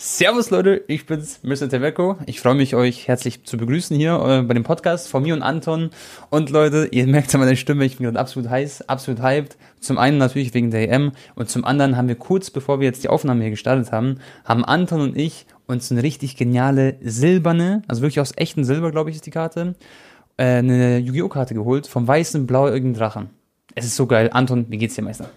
Servus Leute, ich bin's, Mr. Teveco. Ich freue mich, euch herzlich zu begrüßen hier äh, bei dem Podcast von mir und Anton. Und Leute, ihr merkt an meiner Stimme, ich bin gerade absolut heiß, absolut hyped. Zum einen natürlich wegen der EM und zum anderen haben wir kurz bevor wir jetzt die Aufnahme hier gestartet haben, haben Anton und ich uns eine richtig geniale silberne, also wirklich aus echtem Silber, glaube ich, ist die Karte, äh, eine Yu-Gi-Oh! Karte geholt vom weißen blauäugigen Drachen. Es ist so geil. Anton, wie geht's dir, Meister?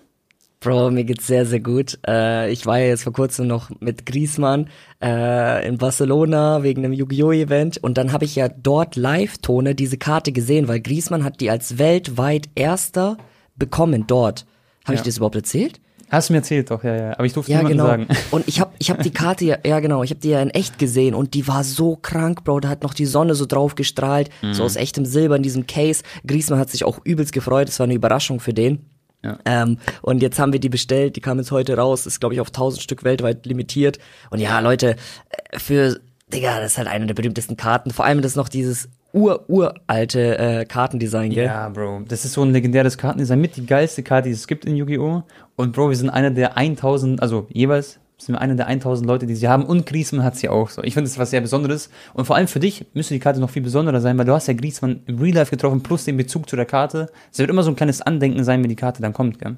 Bro, mir geht's sehr, sehr gut. Äh, ich war ja jetzt vor kurzem noch mit Griezmann äh, in Barcelona wegen einem Yu-Gi-Oh! Event und dann habe ich ja dort Live-Tone diese Karte gesehen, weil Griezmann hat die als weltweit erster bekommen dort. Habe Ja. ich das überhaupt erzählt? Hast du mir erzählt doch, ja, ja. Aber ich durfte Ja, niemandem genau. sagen. Und ich habe ich hab die Karte ja, ja genau, ich habe die ja in echt gesehen und die war so krank, Bro. Da hat noch die Sonne so drauf gestrahlt, Mhm. so aus echtem Silber in diesem Case. Griezmann hat sich auch übelst gefreut, das war eine Überraschung für den. Ja. Ähm, und jetzt haben wir die bestellt, die kam jetzt heute raus, ist glaube ich auf 1000 Stück weltweit limitiert. Und ja, Leute, äh, für, Digga, das ist halt eine der berühmtesten Karten. Vor allem das ist noch dieses ur-uralte äh, Kartendesign, gell? Ja, Bro. Das ist so ein legendäres Kartendesign mit die geilste Karte, die es gibt in Yu-Gi-Oh! Und Bro, wir sind einer der 1000, also jeweils sind wir einer der 1000 Leute, die sie haben. Und Griezmann hat sie auch. So, ich finde, das was sehr Besonderes. Und vor allem für dich müsste die Karte noch viel besonderer sein, weil du hast ja Griezmann im Real Life getroffen, plus den Bezug zu der Karte. Es wird immer so ein kleines Andenken sein, wenn die Karte dann kommt, gell?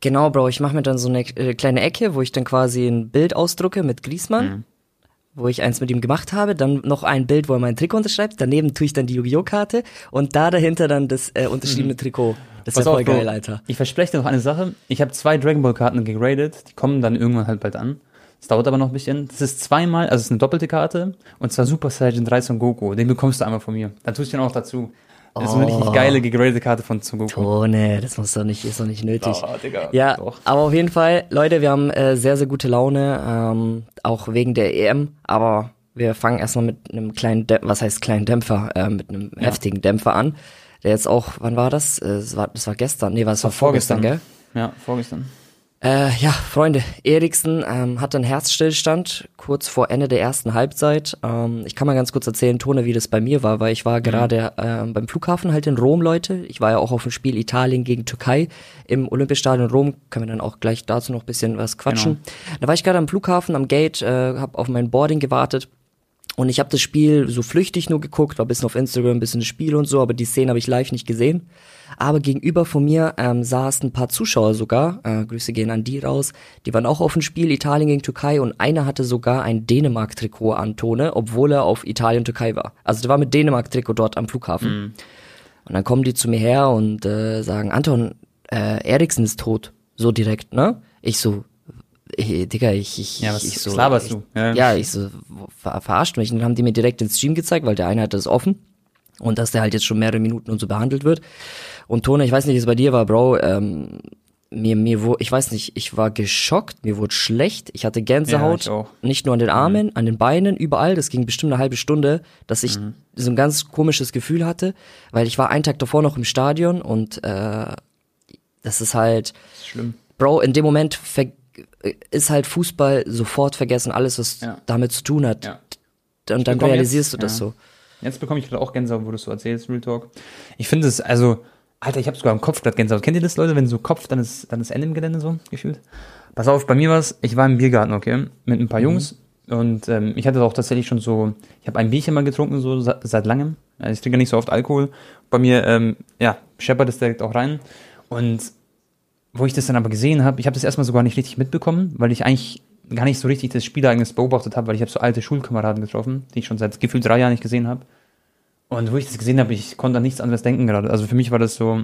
Genau, Bro, ich mache mir dann so eine äh, kleine Ecke, wo ich dann quasi ein Bild ausdrucke mit Griezmann, Mhm. Wo ich eins mit ihm gemacht habe, dann noch ein Bild, wo er mein Trikot unterschreibt, daneben tue ich dann die Yu-Gi-Oh! Karte und da dahinter dann das äh, unterschriebene Trikot. Das ist ja voll geil, Alter. Ich verspreche dir noch eine Sache. Ich habe zwei Dragon Ball Karten gegradet. Die kommen dann irgendwann halt bald an. Das dauert aber noch ein bisschen. Das ist zweimal, also es ist eine doppelte Karte. Und zwar Super Saiyan 3 Son Goku. Den bekommst du einmal von mir. Dann tue ich den auch dazu. Das ist eine Oh. richtig geile gegradete Karte von Son Goku. Tone, das muss doch nicht, ist doch nicht nötig. Oh, Digga. Ja, Doch. aber auf jeden Fall, Leute, wir haben äh, sehr, sehr gute Laune, ähm, auch wegen der EM, aber wir fangen erstmal mit einem kleinen, Dä was heißt kleinen Dämpfer, äh, mit einem heftigen Dämpfer an, der jetzt auch, wann war das? Äh, das, war, das war gestern, nee, war, das war vorgestern, gell? Ja, vorgestern. Äh, ja, Freunde, Eriksen ähm, hat einen Herzstillstand kurz vor Ende der ersten Halbzeit. Ähm, ich kann mal ganz kurz erzählen, Tone, wie das bei mir war, weil ich war gerade ähm, beim Flughafen halt in Rom, Leute. Ich war ja auch auf dem Spiel Italien gegen Türkei im Olympiastadion Rom. Können wir dann auch gleich dazu noch ein bisschen was quatschen. Da war ich gerade am Flughafen, am Gate, äh, habe auf mein Boarding gewartet. Und ich habe das Spiel so flüchtig nur geguckt, war ein bisschen auf Instagram, ein bisschen das Spiel und so, aber die Szene habe ich live nicht gesehen. Aber gegenüber von mir ähm, saßen ein paar Zuschauer sogar, äh, Grüße gehen an die raus, die waren auch auf dem Spiel Italien gegen Türkei und einer hatte sogar ein Dänemark-Trikot an Tone, obwohl er auf Italien-Türkei war. Also der war mit Dänemark-Trikot dort am Flughafen. Und dann kommen die zu mir her und äh, sagen, Anton, äh, Eriksen ist tot. So direkt, ne? Ich so, äh, Digga, ich, ich, Ja, was ich so, laberst ich, du? Ja. Ja. ich so, ver verarscht mich. Und dann haben die mir direkt den Stream gezeigt, weil der eine hatte das offen. Und dass der halt jetzt schon mehrere Minuten und so behandelt wird. Und Tone, ich weiß nicht, wie es bei dir war, Bro, ähm, mir, mir wo, ich weiß nicht, ich war geschockt, mir wurde schlecht, ich hatte Gänsehaut, Ja, ich nicht nur an den Armen, an den Beinen, überall, das ging bestimmt eine halbe Stunde, dass ich so ein ganz komisches Gefühl hatte, weil ich war einen Tag davor noch im Stadion und äh, das ist halt, Das ist schlimm. Bro, in dem Moment ver ist halt Fußball sofort vergessen, alles, was Ja. damit zu tun hat. Ja. Und dann realisierst jetzt- du das ja. so. Jetzt bekomme ich gerade auch Gänsehaut, wo du es so erzählst, Real Talk. Ich finde es, also, Alter, ich habe sogar im Kopf gerade Gänsehaut. Kennt ihr das, Leute, wenn so Kopf, dann ist, dann ist Ende im Gelände so, gefühlt? Pass auf, bei mir war es, ich war im Biergarten, okay, mit ein paar Jungs. Und ähm, ich hatte auch tatsächlich schon so, ich habe ein Bierchen mal getrunken, so seit, seit langem. Also ich trinke nicht so oft Alkohol. Bei mir, ähm, ja, scheppert es direkt auch rein. Und wo ich das dann aber gesehen habe, ich habe das erstmal sogar nicht richtig mitbekommen, weil ich eigentlich gar nicht so richtig das Spielereignis beobachtet habe, weil ich habe so alte Schulkameraden getroffen, die ich schon seit gefühlt drei Jahren nicht gesehen habe. Und wo ich das gesehen habe, ich konnte an nichts anderes denken gerade. Also für mich war das so,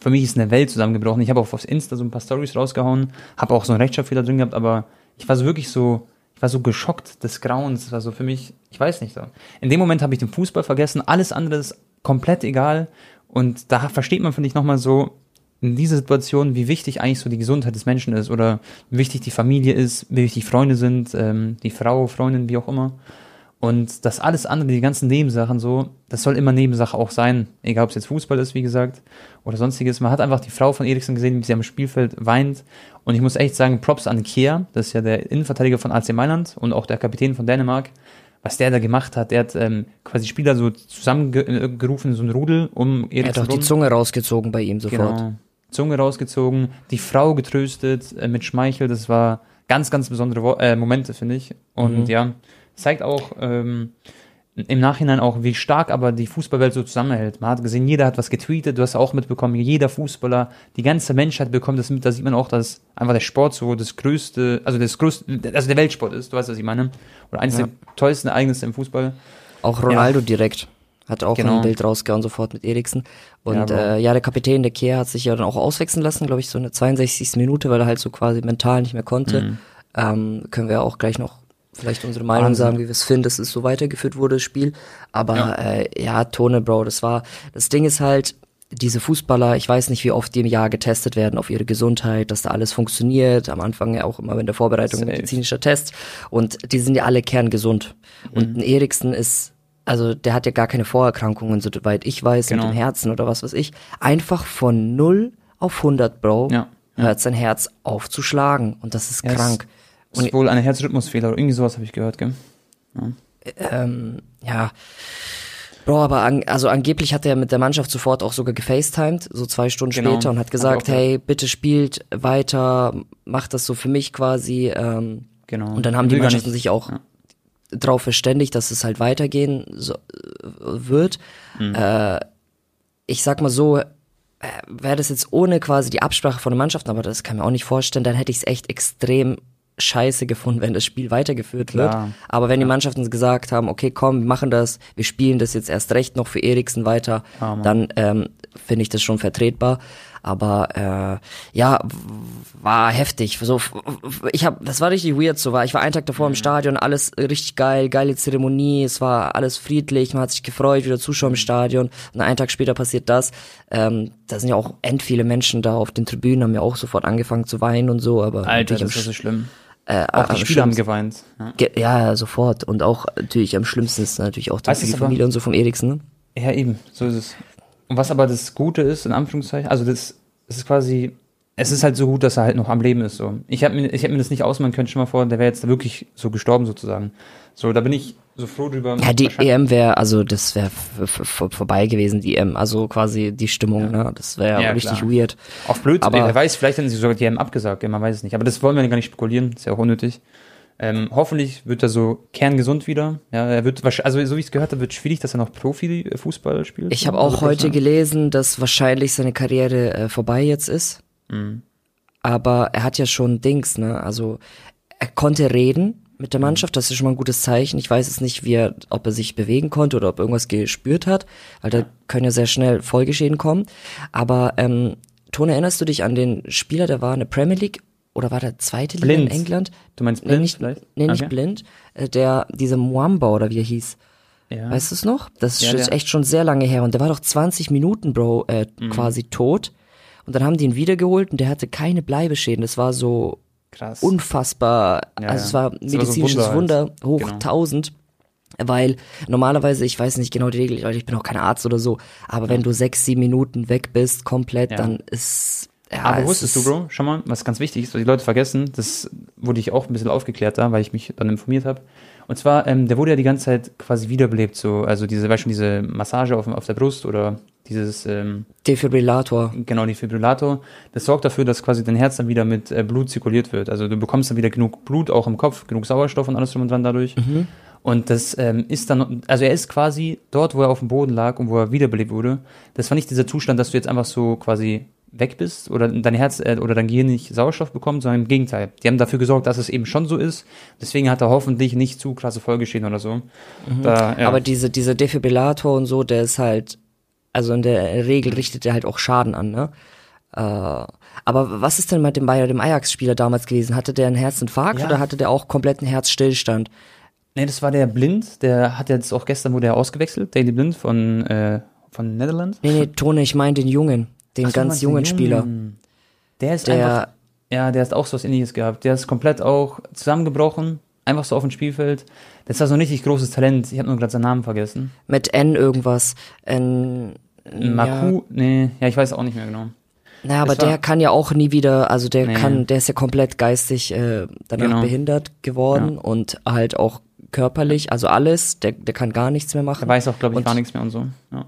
für mich ist eine Welt zusammengebrochen. Ich habe auch aufs Insta so ein paar Stories rausgehauen, habe auch so einen Rechtschreibfehler drin gehabt, aber ich war so wirklich so, ich war so geschockt des Grauens. Das war so für mich, ich weiß nicht so. In dem Moment habe ich den Fußball vergessen, alles andere ist komplett egal. Und da versteht man, finde ich, nochmal so, in dieser Situation, wie wichtig eigentlich so die Gesundheit des Menschen ist oder wie wichtig die Familie ist, wie wichtig Freunde sind, ähm, die Frau, Freundin, wie auch immer. Und das alles andere, die ganzen Nebensachen so, das soll immer Nebensache auch sein. Egal, ob es jetzt Fußball ist, wie gesagt, oder sonstiges. Man hat einfach die Frau von Eriksen gesehen, wie sie am Spielfeld weint. Und ich muss echt sagen, Props an Kehr, das ist ja der Innenverteidiger von AC Mailand und auch der Kapitän von Dänemark. Was der da gemacht hat, der hat ähm, quasi Spieler so zusammengerufen, so ein Rudel, um Er hat auch die. Zunge rausgezogen bei ihm sofort. Genau. Zunge rausgezogen, die Frau getröstet äh, mit Schmeichel, das war ganz, ganz besondere Wo äh, Momente, finde ich. Und ja, zeigt auch ähm, im Nachhinein auch, wie stark aber die Fußballwelt so zusammenhält. Man hat gesehen, jeder hat was getweetet, du hast auch mitbekommen, jeder Fußballer, die ganze Menschheit bekommt das mit, da sieht man auch, dass einfach der Sport so das größte, also das größte, also der Weltsport ist, du weißt, was ich meine. Oder eines Ja. der tollsten Ereignisse im Fußball. Auch Ronaldo direkt. Hat auch Genau. ein Bild rausgehauen sofort mit Eriksen. Und Ja, Bro. äh, ja, der Kapitän, der Kehr, hat sich ja dann auch auswechseln lassen, glaube ich, so eine 62. Minute, weil er halt so quasi mental nicht mehr konnte. Mhm. Ähm, können wir auch gleich noch vielleicht unsere Meinung Wahnsinn. sagen, wie wir es finden, dass es so weitergeführt wurde, das Spiel. Aber Ja. ja. Äh, ja, Tone, Bro, das war, das Ding ist halt, diese Fußballer, ich weiß nicht, wie oft die im Jahr getestet werden auf ihre Gesundheit, dass da alles funktioniert. Am Anfang ja auch immer in der Vorbereitung Safe. medizinischer Test. Und die sind ja alle kerngesund. Mhm. Und ein Eriksen ist, also der hat ja gar keine Vorerkrankungen, soweit ich weiß, Genau. mit dem Herzen oder was weiß ich. Einfach von 0 auf 100, Bro, Ja. hört sein Herz auf zu schlagen. Und das ist Ja, krank. Das ist wohl eine Herzrhythmusfehler oder irgendwie sowas habe ich gehört, gell? ähm, ja. Bro, aber an, also angeblich hat er mit der Mannschaft sofort auch sogar gefacetimed, so zwei Stunden Genau. später und hat gesagt, gehört. hey, bitte spielt weiter, macht das so für mich quasi. Ähm, Genau. und dann haben die Mannschaften sich auch ja. Drauf verständigt, dass es halt weitergehen so, wird. Mhm. Äh, ich sag mal so, äh, wäre das jetzt ohne quasi die Absprache von den Mannschaften, aber das kann ich mir auch nicht vorstellen, dann hätte ich es echt extrem scheiße gefunden, wenn das Spiel weitergeführt wird. Klar. Aber wenn die Mannschaften gesagt haben, okay, komm, wir machen das, wir spielen das jetzt erst recht noch für Eriksen weiter, Ja, Mann. dann ähm, finde ich das schon vertretbar. Aber äh, ja, war heftig. So, ich habe, das war richtig weird. So war, ich war einen Tag davor Mhm. im Stadion, alles richtig geil, geile Zeremonie, es war alles friedlich, man hat sich gefreut, wieder Zuschauer im Stadion. Und einen Tag später passiert das. Ähm, da sind ja auch end viele Menschen da auf den Tribünen, haben ja auch sofort angefangen zu weinen und so. Aber Alter, das ist so schlimm. äh, Auch die Spieler haben geweint. Ja. Ja, sofort. Und auch natürlich am schlimmsten ist natürlich auch Weißt die aber- Familie und so vom Eriksen. Ne? Ja, eben, so ist es. Und was aber das Gute ist, in Anführungszeichen, also das, das ist quasi, es ist halt so gut, dass er halt noch am Leben ist. So. Ich habe mir, ich hab mir das nicht ausmalen können, schon mal vor, der wäre jetzt wirklich so gestorben sozusagen. So, da bin ich so froh drüber. Ja, die EM wäre, also das wäre vorbei gewesen, die EM. Also quasi die Stimmung, ne? Das wäre Ja, richtig klar. weird. Auch blöd, aber- wer weiß, vielleicht hätten sie sogar die EM abgesagt, man weiß es nicht. Aber das wollen wir gar nicht spekulieren, ist ja auch unnötig. Ähm, hoffentlich wird er so kerngesund wieder. Ja, er wird wahrscheinlich, also so wie ich es gehört habe, wird schwierig, dass er noch Profi-Fußball spielt. Ich habe Also auch heute professionell. gelesen, dass wahrscheinlich seine Karriere äh, vorbei jetzt ist. Mhm. Aber er hat ja schon Dings, ne? Also er konnte reden mit Mhm. der Mannschaft, das ist schon mal ein gutes Zeichen. Ich weiß jetzt nicht, wie er, ob er sich bewegen konnte oder ob irgendwas gespürt hat, weil da können ja sehr schnell Folgeschäden kommen. Aber ähm, Tone, erinnerst du dich an den Spieler, der war in der Premier League oder war der zweite Liga Blind. in England? Du meinst Nee, blind nicht, vielleicht? nee, nicht Okay. blind. Äh, Der, dieser Mwamba oder wie er hieß. Ja. Weißt du es noch? Das ist Ja, der- echt schon sehr lange her. Und der war doch 20 Minuten, Bro, äh, Mhm. quasi tot. Und dann haben die ihn wiedergeholt und der hatte keine Bleibeschäden. Das war so Krass. unfassbar. Also es war Das war so medizinisches Wunder Wunder, halt. hoch Genau. 1000. Weil normalerweise, ich weiß nicht genau die Regel, ich bin auch kein Arzt oder so, aber wenn du sechs, sieben Minuten weg bist, komplett, dann ist. Ja, Aber es wusstest du, Bro, schau mal, was ganz wichtig ist, was die Leute vergessen, das wurde ich auch ein bisschen aufgeklärt da, weil ich mich dann informiert habe. Und zwar, ähm, der wurde ja die ganze Zeit quasi wiederbelebt, so, also diese, weißt du, diese Massage auf, auf der Brust oder dieses, ähm, Defibrillator. genau, die Fibrillator, das sorgt dafür, dass quasi dein Herz dann wieder mit äh, Blut zirkuliert wird. Also du bekommst dann wieder genug Blut, auch im Kopf, genug Sauerstoff und alles drum und dran dadurch. Mhm. Und das ähm, ist dann, also er ist quasi dort, wo er auf dem Boden lag und wo er wiederbelebt wurde. Das war nicht dieser Zustand, dass du jetzt einfach so quasi weg bist oder dein Herz äh, oder dein Gehirn nicht Sauerstoff bekommt, sondern im Gegenteil. Die haben dafür gesorgt, dass es eben schon so ist. Deswegen hat er hoffentlich nicht zu krasse Folgeschäden oder so. Da, ja. Aber diese, dieser Defibrillator und so, der ist halt, also in der Regel richtet er halt auch Schaden an, ne? Äh, aber was ist denn mit dem, bei dem Ajax-Spieler damals gewesen? Hatte der einen Herzinfarkt Ja. oder hatte der auch kompletten Herzstillstand? Nee, das war der Blind, der hat jetzt auch gestern wurde er ausgewechselt, Daily Blind von, äh, von Netherlands. Nee, nee, Tone, ich meine den Jungen, den Ach ganz jungen Spieler. Der ist Der- einfach, ja, der hat auch so was ähnliches gehabt. Der ist komplett auch zusammengebrochen, einfach so auf dem Spielfeld. Das war so ein richtig großes Talent. Ich habe nur gerade seinen Namen vergessen. Mit N irgendwas. N, Maku, nee, ja, ich weiß auch nicht mehr genau. Naja, aber der kann ja auch nie wieder, also der Nee. kann, der ist ja komplett geistig äh, danach Genau. behindert geworden und halt auch körperlich, also alles, der, der kann gar nichts mehr machen. Er weiß auch, glaube ich, Und- gar nichts mehr und so. Ja.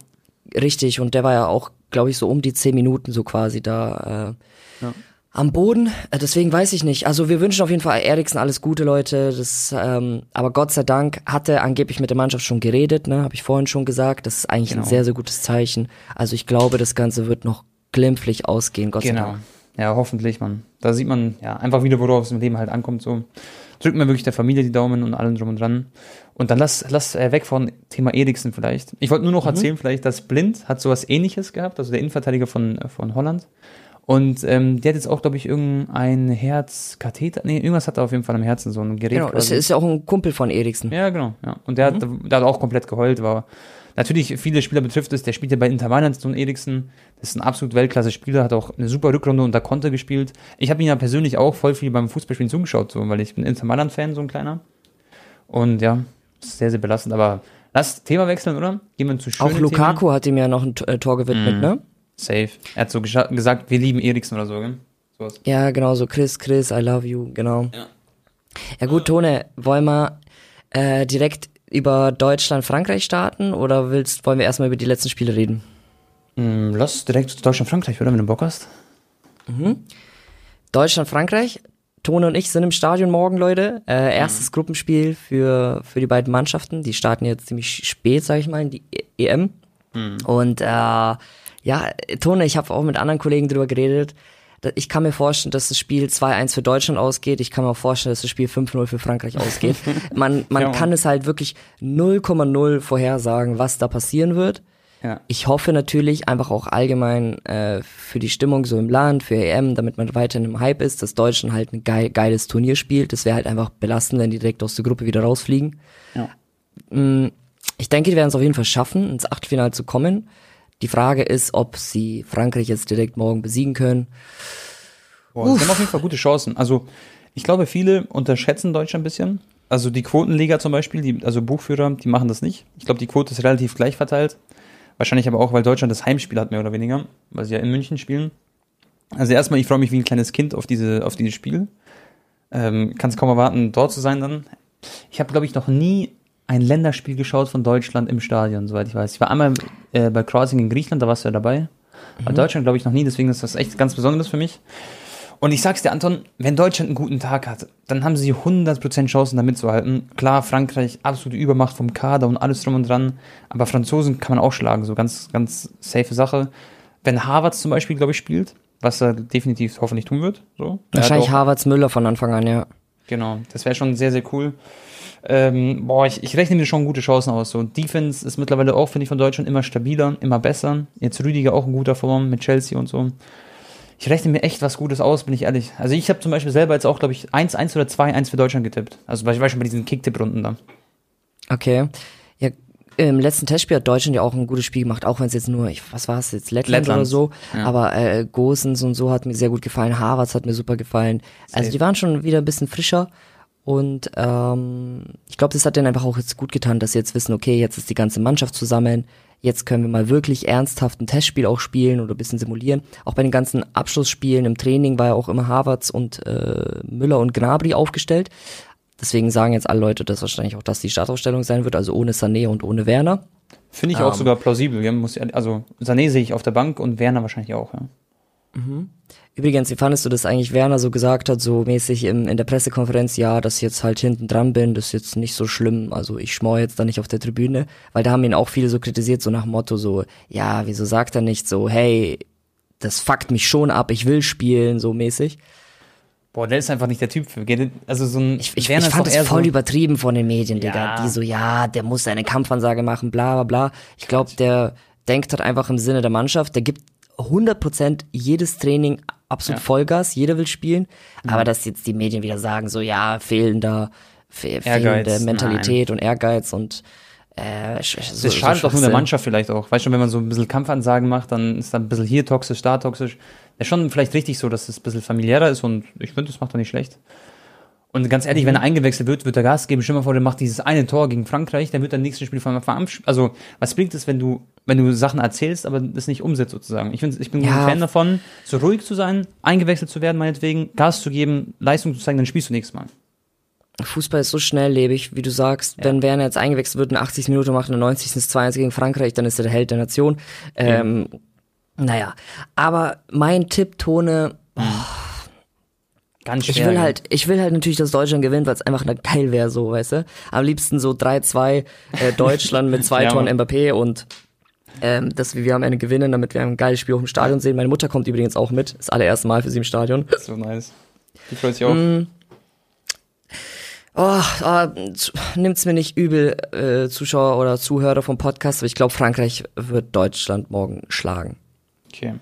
Richtig, und der war ja auch, glaube ich, so um die zehn Minuten so quasi da. Äh, Ja. Am Boden, äh, deswegen weiß ich nicht. Also wir wünschen auf jeden Fall Eriksen alles Gute, Leute. Das, ähm, aber Gott sei Dank hat er angeblich mit der Mannschaft schon geredet, ne? Habe ich vorhin schon gesagt. Das ist eigentlich genau. ein sehr, sehr gutes Zeichen. Also ich glaube, das Ganze wird noch glimpflich ausgehen, Gott genau. sei Dank. Ja, hoffentlich, man. Da sieht man ja einfach wieder, worauf es im Leben halt ankommt. So drücken wir wirklich der Familie die Daumen und allen drum und dran. Und dann lass, lass äh, weg von Thema Eriksen vielleicht. Ich wollte nur noch mhm. erzählen, vielleicht, dass Blind hat sowas ähnliches gehabt, also der Innenverteidiger von, von Holland. Und ähm, der hat jetzt auch, glaube ich, irgendein Herzkatheter. Nee, irgendwas hat er auf jeden Fall am Herzen, so ein Gerät. Genau, das ist ja auch ein Kumpel von Eriksen. Ja, genau. Ja. Und der, mhm. hat, der hat auch komplett geheult, war. Natürlich, viele Spieler betrifft es, der spielt ja bei Inter Mailand, so ein Eriksen. Das ist ein absolut Weltklasse-Spieler, hat auch eine super Rückrunde unter Konter gespielt. Ich habe ihn ja persönlich auch voll viel beim Fußballspielen zugeschaut, so, weil ich bin Inter Mailand-Fan, so ein kleiner. Und ja, sehr, sehr belastend. Aber lass Thema wechseln, oder? Gehen wir zu schönen Auch Lukaku Themen. hat ihm ja noch ein äh, Tor gewidmet, mm. ne? Safe. Er hat so gesagt, wir lieben Eriksen oder so, gell? Sowas. Ja, genau, so Chris, Chris, I love you, genau. Ja, ja gut, Tone, wollen wir äh, direkt über Deutschland, Frankreich starten oder willst, wollen wir erstmal über die letzten Spiele reden? Mm, lass direkt Deutschland, Frankreich, oder, wenn du Bock hast. Mhm. Deutschland, Frankreich. Tone und ich sind im Stadion morgen, Leute. Äh, erstes mhm. Gruppenspiel für, für die beiden Mannschaften. Die starten jetzt ziemlich spät, sag ich mal, in die EM. Mhm. Und äh, ja, Tone, ich habe auch mit anderen Kollegen drüber geredet. Ich kann mir vorstellen, dass das Spiel 2-1 für Deutschland ausgeht. Ich kann mir auch vorstellen, dass das Spiel 5-0 für Frankreich ausgeht. Man, man ja, kann es halt wirklich 0,0 vorhersagen, was da passieren wird. Ja. Ich hoffe natürlich einfach auch allgemein äh, für die Stimmung so im Land, für EM, damit man weiterhin im Hype ist, dass Deutschland halt ein geil, geiles Turnier spielt. Das wäre halt einfach belastend, wenn die direkt aus der Gruppe wieder rausfliegen. Ja. Mm, ich denke, die werden es auf jeden Fall schaffen, ins Achtelfinale zu kommen. Die Frage ist, ob sie Frankreich jetzt direkt morgen besiegen können. Boah, sie haben auf jeden Fall gute Chancen. Also, ich glaube, viele unterschätzen Deutschland ein bisschen. Also die Quotenliga zum Beispiel, die, also Buchführer, die machen das nicht. Ich glaube, die Quote ist relativ gleich verteilt. Wahrscheinlich aber auch, weil Deutschland das Heimspiel hat, mehr oder weniger, weil sie ja in München spielen. Also erstmal, ich freue mich wie ein kleines Kind auf diese, auf dieses Spiel. Ähm, Kann es kaum erwarten, dort zu sein dann. Ich habe, glaube ich, noch nie ein Länderspiel geschaut von Deutschland im Stadion, soweit ich weiß. Ich war einmal äh, bei Crossing in Griechenland, da warst du ja dabei. Mhm. Bei Deutschland glaube ich noch nie, deswegen ist das echt ganz Besonderes für mich. Und ich sag's dir, Anton, wenn Deutschland einen guten Tag hat, dann haben sie 100% Chancen, da mitzuhalten. Klar, Frankreich, absolute Übermacht vom Kader und alles drum und dran. Aber Franzosen kann man auch schlagen, so ganz, ganz safe Sache. Wenn Harvard zum Beispiel, glaube ich, spielt, was er definitiv hoffentlich tun wird. So. Wahrscheinlich Harvards Müller von Anfang an, ja. Genau, das wäre schon sehr, sehr cool. Ähm, boah, ich, ich rechne mir schon gute Chancen aus. So, Defense ist mittlerweile auch, finde ich, von Deutschland immer stabiler, immer besser. Jetzt Rüdiger auch in guter Form mit Chelsea und so. Ich rechne mir echt was Gutes aus, bin ich ehrlich. Also ich habe zum Beispiel selber jetzt auch, glaube ich, 1-1 oder 2-1 für Deutschland getippt. Also war ich schon bei diesen Kicktipp-Runden da. Okay. Ja, im letzten Testspiel hat Deutschland ja auch ein gutes Spiel gemacht, auch wenn es jetzt nur, ich, was war es jetzt, Lettland, Lettland. oder so. Ja. Aber äh, Gosens und so hat mir sehr gut gefallen, Harvards hat mir super gefallen. Also Safe. Also die waren schon wieder ein bisschen frischer. Und ähm, ich glaube, das hat denen einfach auch jetzt gut getan, dass sie jetzt wissen, okay, jetzt ist die ganze Mannschaft zusammen, jetzt können wir mal wirklich ernsthaft ein Testspiel auch spielen oder ein bisschen simulieren. Auch bei den ganzen Abschlussspielen im Training war ja auch immer Harvards und äh, Müller und Gnabry aufgestellt. Deswegen sagen jetzt alle Leute, dass wahrscheinlich auch das die Startaufstellung sein wird, also ohne Sané und ohne Werner. Finde ich auch ähm, sogar plausibel. Also Sané sehe ich auf der Bank und Werner wahrscheinlich auch. Ja. Mhm. Übrigens, wie fandest du das eigentlich, Werner so gesagt hat, so mäßig im, in der Pressekonferenz, ja, dass ich jetzt halt hinten dran bin, das ist jetzt nicht so schlimm, also ich schmor jetzt da nicht auf der Tribüne, weil da haben ihn auch viele so kritisiert, so nach dem Motto so, ja, wieso sagt er nicht so, hey, das fuckt mich schon ab, ich will spielen, so mäßig. Boah, der ist einfach nicht der Typ für. Also so ein ich, ich, ich fand das voll so übertrieben von den Medien, Digga. Ja. Die so, ja, der muss seine Kampfansage machen, bla bla bla. Ich glaube, der denkt halt einfach im Sinne der Mannschaft, der gibt 100% jedes Training absolut ja. Vollgas, jeder will spielen, aber dass jetzt die Medien wieder sagen, so ja, fehlender, fe fehlende Mentalität Nein. und Ehrgeiz und äh, so, das schadet so doch nur der Mannschaft vielleicht auch. Weißt du, wenn man so ein bisschen Kampfansagen macht, dann ist da ein bisschen hier toxisch, da toxisch. ist schon vielleicht richtig so, dass es ein bisschen familiärer ist und ich finde, das macht doch nicht schlecht. Und ganz ehrlich, mhm. wenn er eingewechselt wird, wird er Gas geben. Stell mal vor, der macht dieses eine Tor gegen Frankreich, dann wird er nächstes Spiel von Anfang an. Also, was bringt es, wenn du, wenn du Sachen erzählst, aber das nicht umsetzt sozusagen? Ich, find, ich bin ja. ein Fan davon, so ruhig zu sein, eingewechselt zu werden, meinetwegen, Gas zu geben, Leistung zu zeigen, dann spielst du nächstes Mal. Fußball ist so schnelllebig, wie du sagst. Ja. Wenn Werner jetzt eingewechselt wird, in 80 Minuten macht, in 90. ist 2-1 gegen Frankreich, dann ist er der Held der Nation. Ähm, Naja, aber mein Tipp, Tone, oh, Ganz Ich schwer, will gell? halt, ich will halt natürlich, dass Deutschland gewinnt, weil es einfach ne- geil wäre, so, weißt du? Am liebsten so 3-2 äh, Deutschland mit zwei Ja, Toren. Mbappé und ähm, dass wir am Ende gewinnen, damit wir ein geiles Spiel auch im Stadion sehen. Meine Mutter kommt übrigens auch mit. Das allererste Mal für sie im Stadion. So nice. Die freut sich auch. Mm. Oh, zu- nimmt's mir nicht übel, äh, Zuschauer oder Zuhörer vom Podcast, aber ich glaube, Frankreich wird Deutschland morgen schlagen. Okay.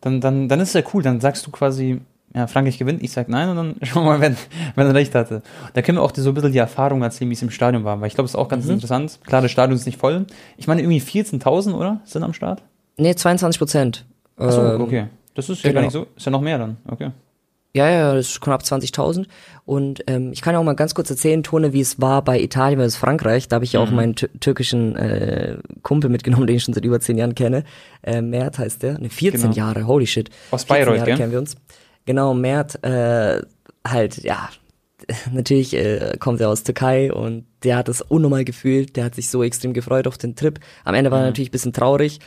Dann, dann, dann ist es ja cool. Dann sagst du quasi, ja, Frankreich gewinnt, ich sag nein und dann schauen wir mal, wenn, wenn er recht hatte. Da können wir auch so ein bisschen die Erfahrung erzählen, wie es im Stadion war, weil ich glaube, es ist auch ganz Mhm. interessant. Klar, das Stadion ist nicht voll. Ich meine, irgendwie 14.000, oder? Sind am Start? Nee, 22 Prozent. Achso, Ähm, okay. Das ist ja genau. gar nicht so, ist ja noch mehr dann. Okay. Ja, ja, das ist knapp 20.000. Und ähm, ich kann ja auch mal ganz kurz erzählen, Tone, wie es war bei Italien versus Frankreich. Da habe ich ja auch meinen tü- türkischen äh, Kumpel mitgenommen, den ich schon seit über 10 Jahren kenne. Äh, Mert heißt der. Ne, 14 Genau. Jahre, holy shit. Aus 14 Bayreuth, Jahre gell? kennen wir uns. Genau, Mert, äh, halt, ja, natürlich äh, kommt er aus Türkei und der hat es unnormal gefühlt. Der hat sich so extrem gefreut auf den Trip. Am Ende war er natürlich ein bisschen traurig,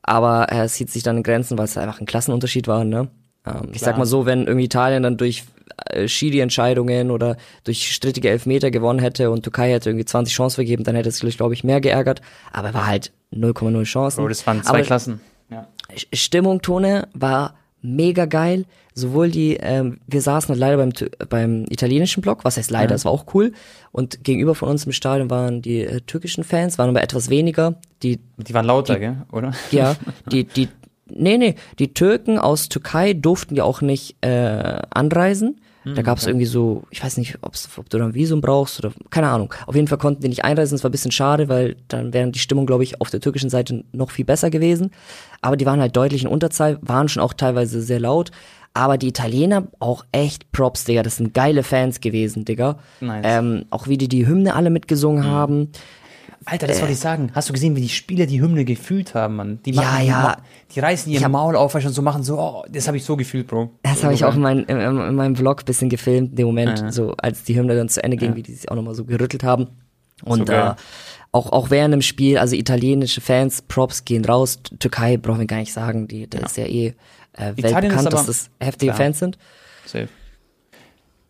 aber er sieht sich dann in Grenzen, weil es einfach ein Klassenunterschied war, ne? Ähm, ich sag mal so, wenn irgendwie Italien dann durch äh, Schiri-Entscheidungen oder durch strittige Elfmeter gewonnen hätte und Türkei hätte irgendwie 20 Chancen vergeben, dann hätte es sich, glaube ich, mehr geärgert. Aber war halt 0,0 Chancen. Bro, das waren zwei Aber Klassen. Ja. Stimmung, Tone, war mega geil. Sowohl die, ähm, wir saßen halt leider beim, beim italienischen Block, was heißt leider, Ja. es war auch cool. Und gegenüber von uns im Stadion waren die äh, türkischen Fans, waren aber etwas weniger. Die, Die waren lauter, gell? Oder? ja, die, die, nee, nee, die Türken aus Türkei durften ja auch nicht äh, anreisen. Da gab es irgendwie so, ich weiß nicht, ob's, ob du da ein Visum brauchst oder keine Ahnung. Auf jeden Fall konnten die nicht einreisen. Das war ein bisschen schade, weil dann wäre die Stimmung, glaube ich, auf der türkischen Seite noch viel besser gewesen. Aber die waren halt deutlich in Unterzahl, waren schon auch teilweise sehr laut. Aber die Italiener auch echt Props, Digga. Das sind geile Fans gewesen, Digga. Nice. Ähm, auch wie die die Hymne alle mitgesungen haben. Alter, das wollte ich sagen. Hast du gesehen, wie die Spieler die Hymne gefühlt haben, Mann? Die Ja, machen, die ja. ma- Die reißen ihr hab- Maul auf du, und so machen so, oh, das habe ich so gefühlt, Bro. Das habe ich auch in, mein, in, in meinem Vlog bisschen gefilmt, in dem Moment, Ja. so als die Hymne dann zu Ende ging, wie die sich auch nochmal so gerüttelt haben. Und So äh, auch, auch während dem Spiel, also italienische Fans, Props gehen raus. Türkei brauchen wir gar nicht sagen, die, das ist ja eh äh, weltbekannt, dass das heftige Klar. Fans sind. Safe.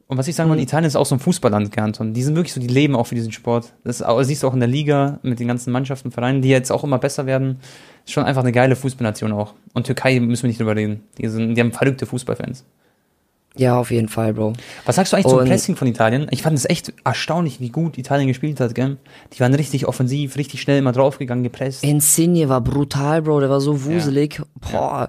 Und was ich sagen wollte, Italien ist auch so ein Fußballland, gell, Anton. Die sind wirklich so, die leben auch für diesen Sport. Das auch- das siehst du auch in der Liga mit den ganzen Mannschaften, Vereinen, die jetzt auch immer besser werden. Ist schon einfach eine geile Fußballnation auch. Und Türkei müssen wir nicht drüber reden. Die, sind, die haben verrückte Fußballfans. Ja, auf jeden Fall, Bro. Was sagst du eigentlich zum Und- Pressing von Italien? Ich fand es echt erstaunlich, wie gut Italien gespielt hat, gell? Die waren richtig offensiv, richtig schnell immer draufgegangen, gepresst. Insigne war brutal, Bro, der war so wuselig. Boah.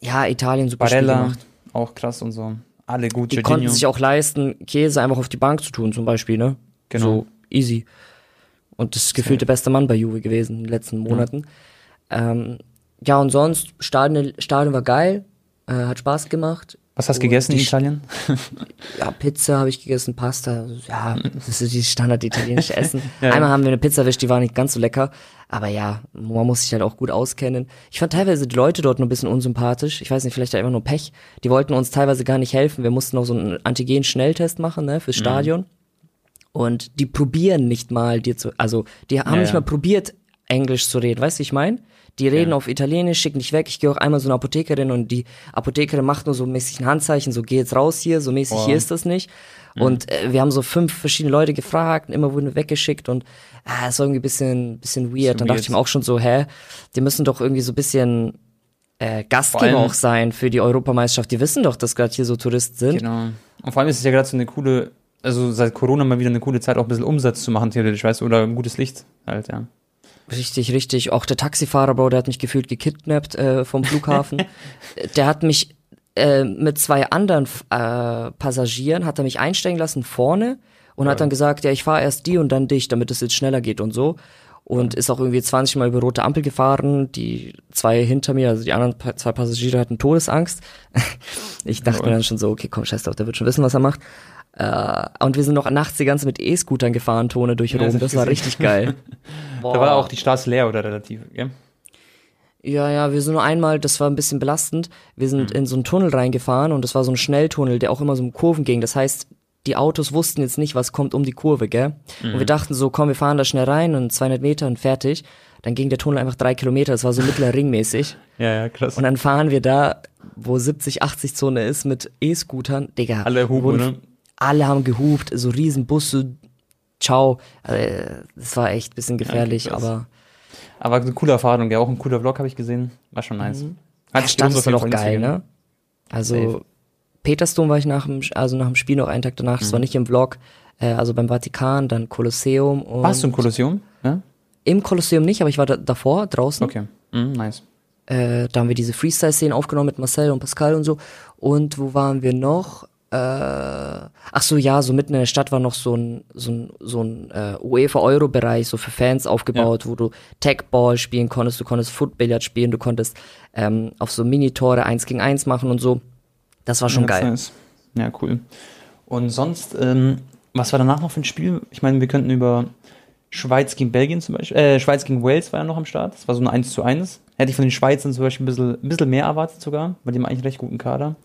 Ja, Italien super Barella, gemacht. auch krass und so. Alle gut, Die konnten sich auch leisten, Käse einfach auf die Bank zu tun, zum Beispiel, ne? Genau. So easy. Und das ist gefühlt der beste Mann bei Juve gewesen in den letzten Monaten. Ja, ähm, ja und sonst, Stadion, Stadion war geil, äh, hat Spaß gemacht. Was hast du gegessen in die- Italien? Ja, Pizza habe ich gegessen, Pasta, ja, das ist dieses Standard italienische Essen. Ja. Einmal haben wir eine Pizza erwischt, die war nicht ganz so lecker, aber ja, man muss sich halt auch gut auskennen. Ich fand teilweise die Leute dort nur ein bisschen unsympathisch. Ich weiß nicht, vielleicht einfach nur Pech. Die wollten uns teilweise gar nicht helfen. Wir mussten noch so einen Antigen-Schnelltest machen, ne, Mhm. fürs Stadion. Und die probieren nicht mal dir zu, also die haben Ja, nicht ja. mal probiert, Englisch zu reden. Weißt du, wie ich meine? Die reden auf Italienisch, schicken dich weg. Ich gehe auch einmal so eine Apothekerin und die Apothekerin macht nur so mäßig ein Handzeichen, so geh jetzt raus hier, so mäßig Boah. hier ist das nicht. Und äh, wir haben so fünf verschiedene Leute gefragt, und immer wurden wir weggeschickt und ah, es war irgendwie ein bisschen, bisschen weird. Dann dachte ich mir auch schon so, hä, die müssen doch irgendwie so ein bisschen äh, Gastgeber auch sein für die Europameisterschaft. Die wissen doch, dass gerade hier so Touristen sind. Genau. Und vor allem ist es ja gerade so eine coole, also seit Corona mal wieder eine coole Zeit, auch ein bisschen Umsatz zu machen, theoretisch, weißt du, oder ein gutes Licht halt, ja. Richtig, richtig. Auch der Taxifahrer, Bro, der hat mich gefühlt gekidnappt äh, vom Flughafen. der hat mich äh, mit zwei anderen äh, Passagieren, hat er mich einsteigen lassen vorne und hat dann gesagt, ja, ich fahre erst die und dann dich, damit es jetzt schneller geht und so. Und ist auch irgendwie 20 Mal über rote Ampel gefahren. Die zwei hinter mir, also die anderen pa zwei Passagiere hatten Todesangst. ich dachte mir dann schon so, okay, komm, scheiß drauf, der wird schon wissen, was er macht. Äh, und wir sind noch nachts die ganze mit E-Scootern gefahren, Tone durch Ja, Rom. das Das war richtig geil. Da war auch die Straße leer oder relativ, ja? Ja, ja, wir sind nur einmal, das war ein bisschen belastend. Wir sind in so einen Tunnel reingefahren und das war so ein Schnelltunnel, der auch immer so um Kurven ging. Das heißt, die Autos wussten jetzt nicht, was kommt um die Kurve, gell? Und wir dachten so, komm, wir fahren da schnell rein und 200 Meter und fertig. dann ging der Tunnel einfach drei Kilometer, das war so mittler Ringmäßig. Ja, ja, krass. Und dann fahren wir da, wo 70, 80 Zone ist, mit E-Scootern. Digga. Alle wurden- ne? Alle haben gehupt, so riesen Busse. Ciao. Äh, Das war echt ein bisschen gefährlich, krass. aber Aber eine coole Erfahrung, ja, auch ein cooler Vlog habe ich gesehen. War schon nice. Hat die sich Stadt ist auch geil, ne? Also Safe. Petersdom war ich nach dem, also nach dem Spiel noch einen Tag danach, das war nicht im Vlog, äh, also beim Vatikan, dann Kolosseum und Warst du im Kolosseum? Ja? im Kolosseum nicht, aber ich war da, davor draußen. Okay. Mhm, nice. Äh, da haben wir diese Freestyle-Szenen aufgenommen mit Marcel und Pascal und so. Und wo waren wir noch? Äh, ach so, ja, so mitten in der Stadt war noch so ein, so ein, so ein äh, UEFA-Euro-Bereich, so für Fans aufgebaut, wo du Tag-Ball spielen konntest, du konntest Footbillard spielen, du konntest ähm, auf so Minitore eins gegen eins machen und so. Das war schon ja, geil. Nice. Ja, cool. Und sonst, ähm, was war danach noch für ein Spiel? Ich meine, wir könnten über Schweiz gegen Belgien zum Beispiel, äh, Schweiz gegen Wales war ja noch am Start. Das war so ein 1 zu 1. Hätte ich von den Schweizern zum Beispiel ein bisschen, ein bisschen mehr erwartet sogar, weil die haben eigentlich einen recht guten Kader.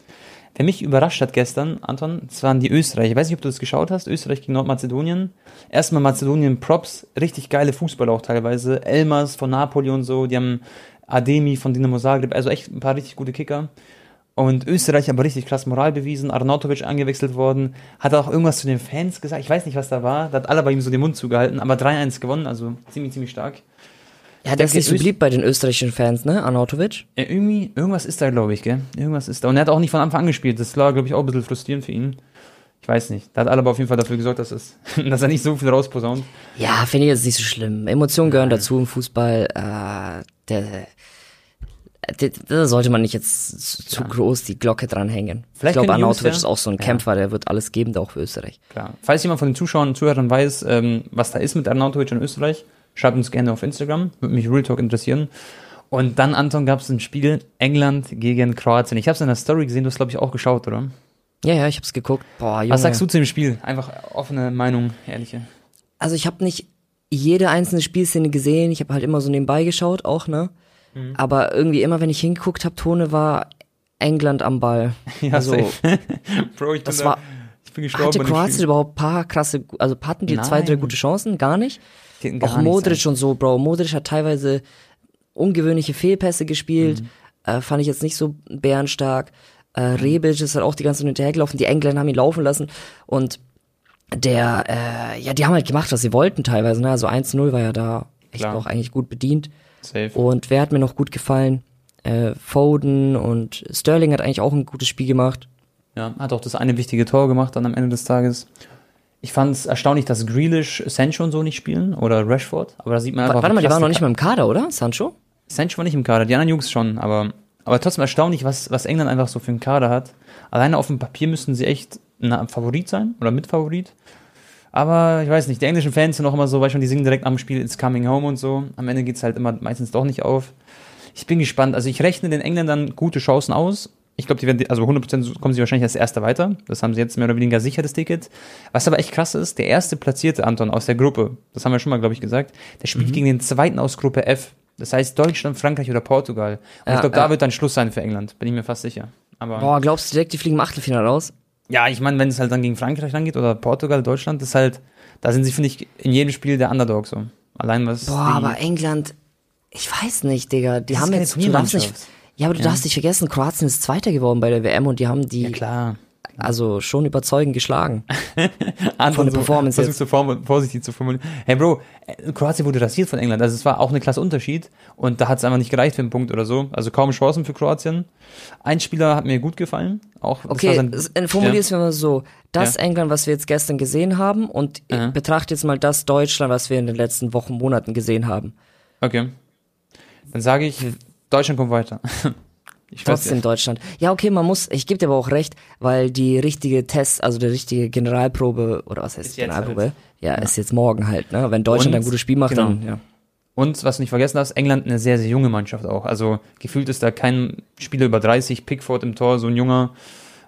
Wer mich überrascht hat gestern, Anton, das waren die Österreicher. Ich weiß nicht, ob du das geschaut hast. Österreich gegen Nordmazedonien. Erstmal Mazedonien Props, richtig geile Fußballer auch teilweise. Elmas von Napoli und so, die haben Ademi von Dinamo Zagreb, also echt ein paar richtig gute Kicker. Und Österreich aber richtig krass Moral bewiesen, Arnautovic angewechselt worden, hat auch irgendwas zu den Fans gesagt, ich weiß nicht, was da war, da hat alle bei ihm so den Mund zugehalten, aber 3-1 gewonnen, also ziemlich, ziemlich stark. Ja, der ist nicht so beliebt bei den österreichischen Fans, ne, Arnautovic? Ja, irgendwie, irgendwas ist da, glaube ich, gell? Irgendwas ist da. Und er hat auch nicht von Anfang an gespielt, das war, glaube ich, auch ein bisschen frustrierend für ihn. Ich weiß nicht. Da hat alle aber auf jeden Fall dafür gesorgt, dass, es, dass er nicht so viel rausposaunt. Ja, finde ich jetzt nicht so schlimm. Emotionen gehören dazu im Fußball. Äh, der, da sollte man nicht jetzt zu, zu groß die Glocke dranhängen. Vielleicht ich glaube, Arnautovic ja- ist auch so ein Ja. Kämpfer, der wird alles geben, auch für Österreich. Klar. Falls jemand von den Zuschauern und Zuhörern weiß, ähm, was da ist mit Arnautovic in Österreich, schreibt uns gerne auf Instagram. Würde mich Real Talk interessieren. Und dann, Anton, gab es ein Spiel England gegen Kroatien. Ich habe es in der Story gesehen, du hast, glaube ich, auch geschaut, oder? Ja, ja, ich hab's geguckt. Boah, Junge. Was sagst du zu dem Spiel? Einfach offene Meinung, ehrliche. Also ich habe nicht jede einzelne Spielszene gesehen. Ich habe halt immer so nebenbei geschaut, auch, ne? Mhm. Aber irgendwie immer, wenn ich hingeguckt habe, Tone war England am Ball. Ja, also safe. Bro, ich bin, das da, war- ich bin gestorben. hatte Kroatien überhaupt paar krasse, also hatten die zwei, drei Nein. gute Chancen? Gar nicht. Auch Modric und so, Bro. Modric hat teilweise ungewöhnliche Fehlpässe gespielt. Mhm. Äh, fand ich jetzt nicht so bärenstark. Äh, Rebic ist halt auch die ganze Zeit hinterhergelaufen. Die Engländer haben ihn laufen lassen. Und der, äh, ja, die haben halt gemacht, was sie wollten teilweise. Ne? Also 1-0 war ja da echt Klar. auch eigentlich gut bedient. Safe. Und wer hat mir noch gut gefallen? Äh, Foden und Sterling hat eigentlich auch ein gutes Spiel gemacht. Ja, hat auch das eine wichtige Tor gemacht dann am Ende des Tages. Ich fand es erstaunlich, dass Grealish, Sancho und so nicht spielen oder Rashford, aber da sieht man einfach. Warte mal, die waren noch nicht mal im Kader, oder? Sancho? Sancho war nicht im Kader, die anderen Jungs schon, aber, aber trotzdem erstaunlich, was, was England einfach so für einen Kader hat. Alleine auf dem Papier müssten sie echt ein Favorit sein oder Mitfavorit. Aber ich weiß nicht, die englischen Fans sind auch immer so, weil schon die singen direkt am Spiel It's Coming Home und so. Am Ende geht's halt immer meistens doch nicht auf. Ich bin gespannt. Also ich rechne den Engländern gute Chancen aus. Ich glaube, die werden, also 100% kommen sie wahrscheinlich als Erster weiter. Das haben sie jetzt mehr oder weniger sicher, das Ticket. Was aber echt krass ist, der erste platzierte Anton aus der Gruppe, das haben wir schon mal, glaube ich, gesagt, der spielt Mhm. gegen den zweiten aus Gruppe F. Das heißt Deutschland, Frankreich oder Portugal. Und Ja, ich glaube, da ja. wird dann Schluss sein für England. Bin ich mir fast sicher. Aber Boah, glaubst du direkt, die fliegen im Achtelfinale raus? ja, ich meine, wenn es halt dann gegen Frankreich dann geht oder Portugal, Deutschland, das ist halt, da sind sie, finde ich, in jedem Spiel der Underdog so. Allein was. Boah, aber England, ich weiß nicht, Digga. Die Das haben jetzt, du darfst nicht. Ja, aber du Ja. darfst nicht vergessen, Kroatien ist Zweiter geworden bei der WM und die haben die, ja, klar. also schon überzeugend geschlagen. Von der Performance versucht jetzt. so form- vorsichtig zu formulieren. Hey Bro, äh, Kroatien wurde rasiert von England. Also es war auch eine klasse Unterschied und da hat es einfach nicht gereicht für einen Punkt oder so. Also kaum Chancen für Kroatien. Ein Spieler hat mir gut gefallen. Auch, Okay, sein- s- äh, formulier's mir mal so. Das Ja. England, was wir jetzt gestern gesehen haben und Ja. betrachte jetzt mal das Deutschland, was wir in den letzten Wochen, Monaten gesehen haben. Okay. Dann sage ich, Deutschland kommt weiter. Ich Trotzdem. Deutschland. Ja, okay, man muss, ich gebe dir aber auch recht, weil die richtige Test, also die richtige Generalprobe, oder was heißt Ist Generalprobe? halt. Ja, ist jetzt morgen halt, ne? Wenn Deutschland Und- ein gutes Spiel macht, genau. dann, ja. Und was du nicht vergessen hast, England eine sehr, sehr junge Mannschaft auch. Also gefühlt ist da kein Spieler über 30, Pickford im Tor, so ein junger,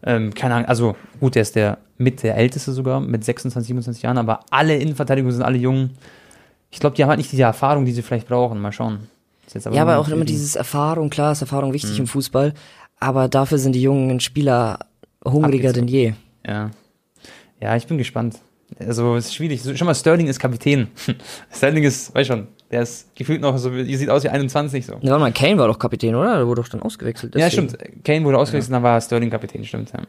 ähm, keine Ahnung, also gut, der ist der mit der Älteste sogar, mit 26, 27 Jahren, aber alle Innenverteidigung sind alle jung. Ich glaube, die haben halt nicht diese Erfahrung, die sie vielleicht brauchen. Mal schauen. Ja, aber auch immer dieses Erfahrung, klar ist Erfahrung Mhm. wichtig im Fußball, aber dafür sind die jungen Spieler hungriger Abgezogen. denn je. Ja. Ja, ich bin gespannt. Also, es ist schwierig. Schon mal, Sterling ist Kapitän. Sterling ist, weißt schon, Der ist gefühlt noch so, die sieht aus wie 21 so. Ne, warte mal, Kane war doch Kapitän, oder? Der wurde doch dann ausgewechselt. Ja, deswegen. stimmt. Kane wurde ausgewechselt, dann war Sterling Kapitän, stimmt. Ja.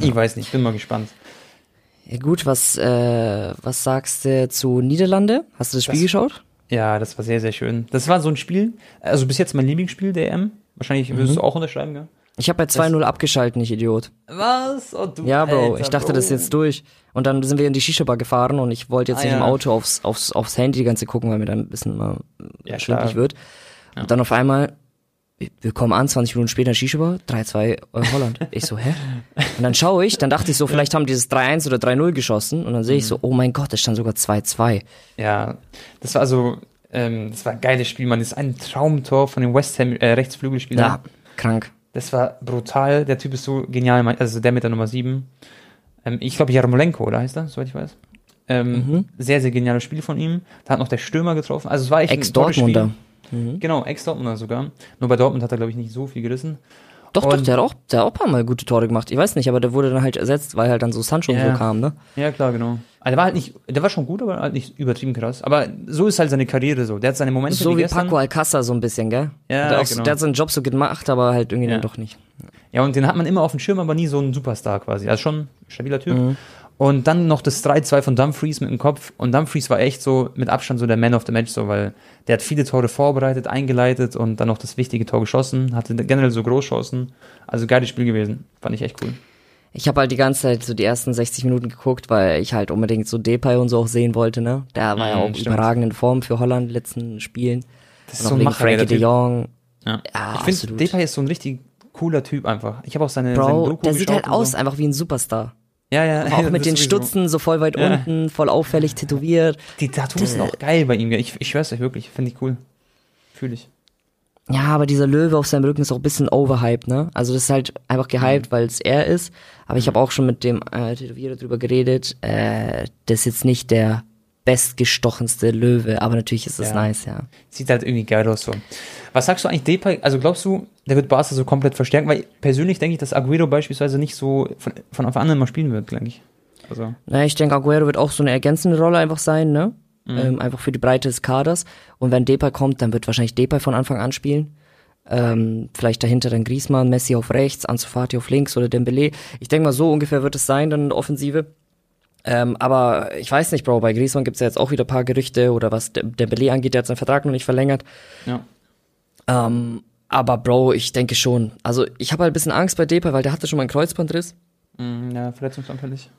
Ich weiß nicht, bin mal gespannt. Ja, gut, was, äh, was sagst du zu Niederlande? Hast du das Spiel Das- geschaut? Ja, das war sehr, sehr schön. Das war so ein Spiel, also bis jetzt mein Lieblingsspiel der EM. Wahrscheinlich würdest du auch unterschreiben, gell? Ich habe bei 2-0 abgeschalten, ich Idiot. Was? Oh, du, Ja, Bro, Alter, ich dachte, Bro. das ist jetzt durch. Und dann sind wir in die Shisha-Bar gefahren und ich wollte jetzt Ah, nicht im ja. Auto aufs, aufs, aufs Handy die ganze gucken, weil mir dann ein bisschen mal Ja, schwindelig klar. wird. Und dann auf einmal, wir- kommen an, 20 Minuten später Shisha-Bar, 3-2 äh, Holland. Ich so, hä? Und dann schaue ich, dann dachte ich so, vielleicht haben die das 3-1 oder 3-0 geschossen und dann sehe ich Mhm. so, oh mein Gott, es stand sogar 2-2. Ja, das war also, ähm, das war ein geiles Spiel, man. Das ist ein Traumtor von dem West Ham äh, Rechtsflügelspieler. Ja, krank. Das war brutal. Der Typ ist so genial, also der mit der Nummer 7. Ähm, ich glaube, Jarmolenko, oder heißt er, soweit ich weiß. Ähm, Mhm. Sehr, sehr geniales Spiel von ihm. Da hat noch der Stürmer getroffen. Also es war echt ein tolles Ex-Dortmunder. Spiel. Genau, Ex-Dortmunder sogar. Nur bei Dortmund hat er, glaube ich, nicht so viel gerissen. Doch, doch, Und- der hat auch, der hat auch ein paar Mal gute Tore gemacht. Ich weiß nicht, aber der wurde dann halt ersetzt, weil halt dann so Sancho und Ja. so kam, ne? Ja, klar, genau. Also der war halt nicht, der war schon gut, aber halt nicht übertrieben krass. Aber so ist halt seine Karriere so. Der hat seine Momente So wie gestern. Paco Alcázar so ein bisschen, gell? Ja, der, auch, genau. der hat seinen Job so gemacht, aber halt irgendwie Ja. dann doch nicht. Ja, und den hat man immer auf dem Schirm, aber nie so ein Superstar quasi. Also schon ein stabiler Typ. Mhm. Und dann noch das 3-2 von Dumfries mit dem Kopf. Und Dumfries war echt so mit Abstand so der Man of the Match, so, weil der hat viele Tore vorbereitet, eingeleitet und dann noch das wichtige Tor geschossen, hatte generell so Großchancen. Also geiles Spiel gewesen. Fand ich echt cool. Ich habe halt die ganze Zeit so die ersten 60 Minuten geguckt, weil ich halt unbedingt so Depay und so auch sehen wollte, ne? Der war ja Mhm, auch stimmt. überragend in Form für Holland letzten Spielen. Das Und auch wegen Macher, Frankie de. Jong. Ja. Ja, ich finde. Depay ist so ein richtig cooler Typ einfach. Ich habe auch seine, seine Bro, Doku der sieht halt aus So. einfach wie ein Superstar. Ja, ja. Auch das mit den sowieso. Stutzen so voll weit Ja. unten, voll auffällig tätowiert. Die Tattoos sind auch geil bei ihm. Ich, ich schwör's euch wirklich. Finde ich cool. Fühle ich. Ja, aber dieser Löwe auf seinem Rücken ist auch ein bisschen overhyped, ne? Also das ist halt einfach Mhm. gehyped, weil es er ist. Aber ich habe auch schon mit dem äh, Tätowierer drüber geredet. Äh, das ist jetzt nicht der bestgestochenste Löwe, aber natürlich ist das Ja. nice, ja. Sieht halt irgendwie geil aus so. Was sagst du eigentlich, Depay? Also glaubst du, der wird Barca so komplett verstärken? Weil persönlich denke ich, dass Aguero beispielsweise nicht so von, von Anfang an immer spielen wird, denke ich. Also, Na, ich denke, Aguero wird auch so eine ergänzende Rolle einfach sein, ne? Mhm. Ähm, einfach für die Breite des Kaders. Und wenn Depay kommt, dann wird wahrscheinlich Depay von Anfang an spielen. Ähm, vielleicht dahinter dann Griezmann, Messi auf rechts, Ansu Fati auf links oder Dembele. Ich denke mal, so ungefähr wird es sein, dann in der Offensive. Ähm, aber ich weiß nicht, Bro, bei Griezmann gibt's ja jetzt auch wieder ein paar Gerüchte oder was Dem- Dembele angeht, der hat seinen Vertrag noch nicht verlängert. ja. Ähm, aber Bro, ich denke schon. Also ich habe halt ein bisschen Angst bei Depay, weil der hatte schon mal einen Kreuzbandriss. Mm, ja, verletzungsanfällig.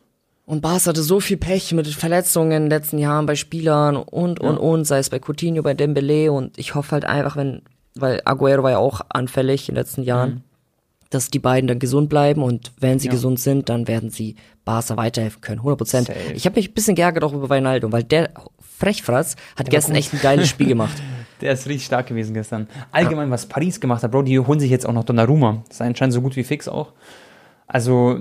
Und Barca hatte so viel Pech mit Verletzungen in den letzten Jahren bei Spielern und, und, und, sei es bei Coutinho, bei Dembele und ich hoffe halt einfach, wenn, weil Aguero war ja auch anfällig in den letzten Jahren, dass die beiden dann gesund bleiben und wenn sie. Ja. gesund sind, dann werden sie Barca weiterhelfen können, 100 Prozent. Ich habe mich ein bisschen geärgert auch über Wijnaldum, weil der Frechfratz hat gestern echt ein geiles Spiel gemacht. Der ist richtig stark gewesen gestern. Allgemein, was Paris gemacht hat, Bro, die holen sich jetzt auch noch Donnarumma. Das ist anscheinend so gut wie fix auch. Also,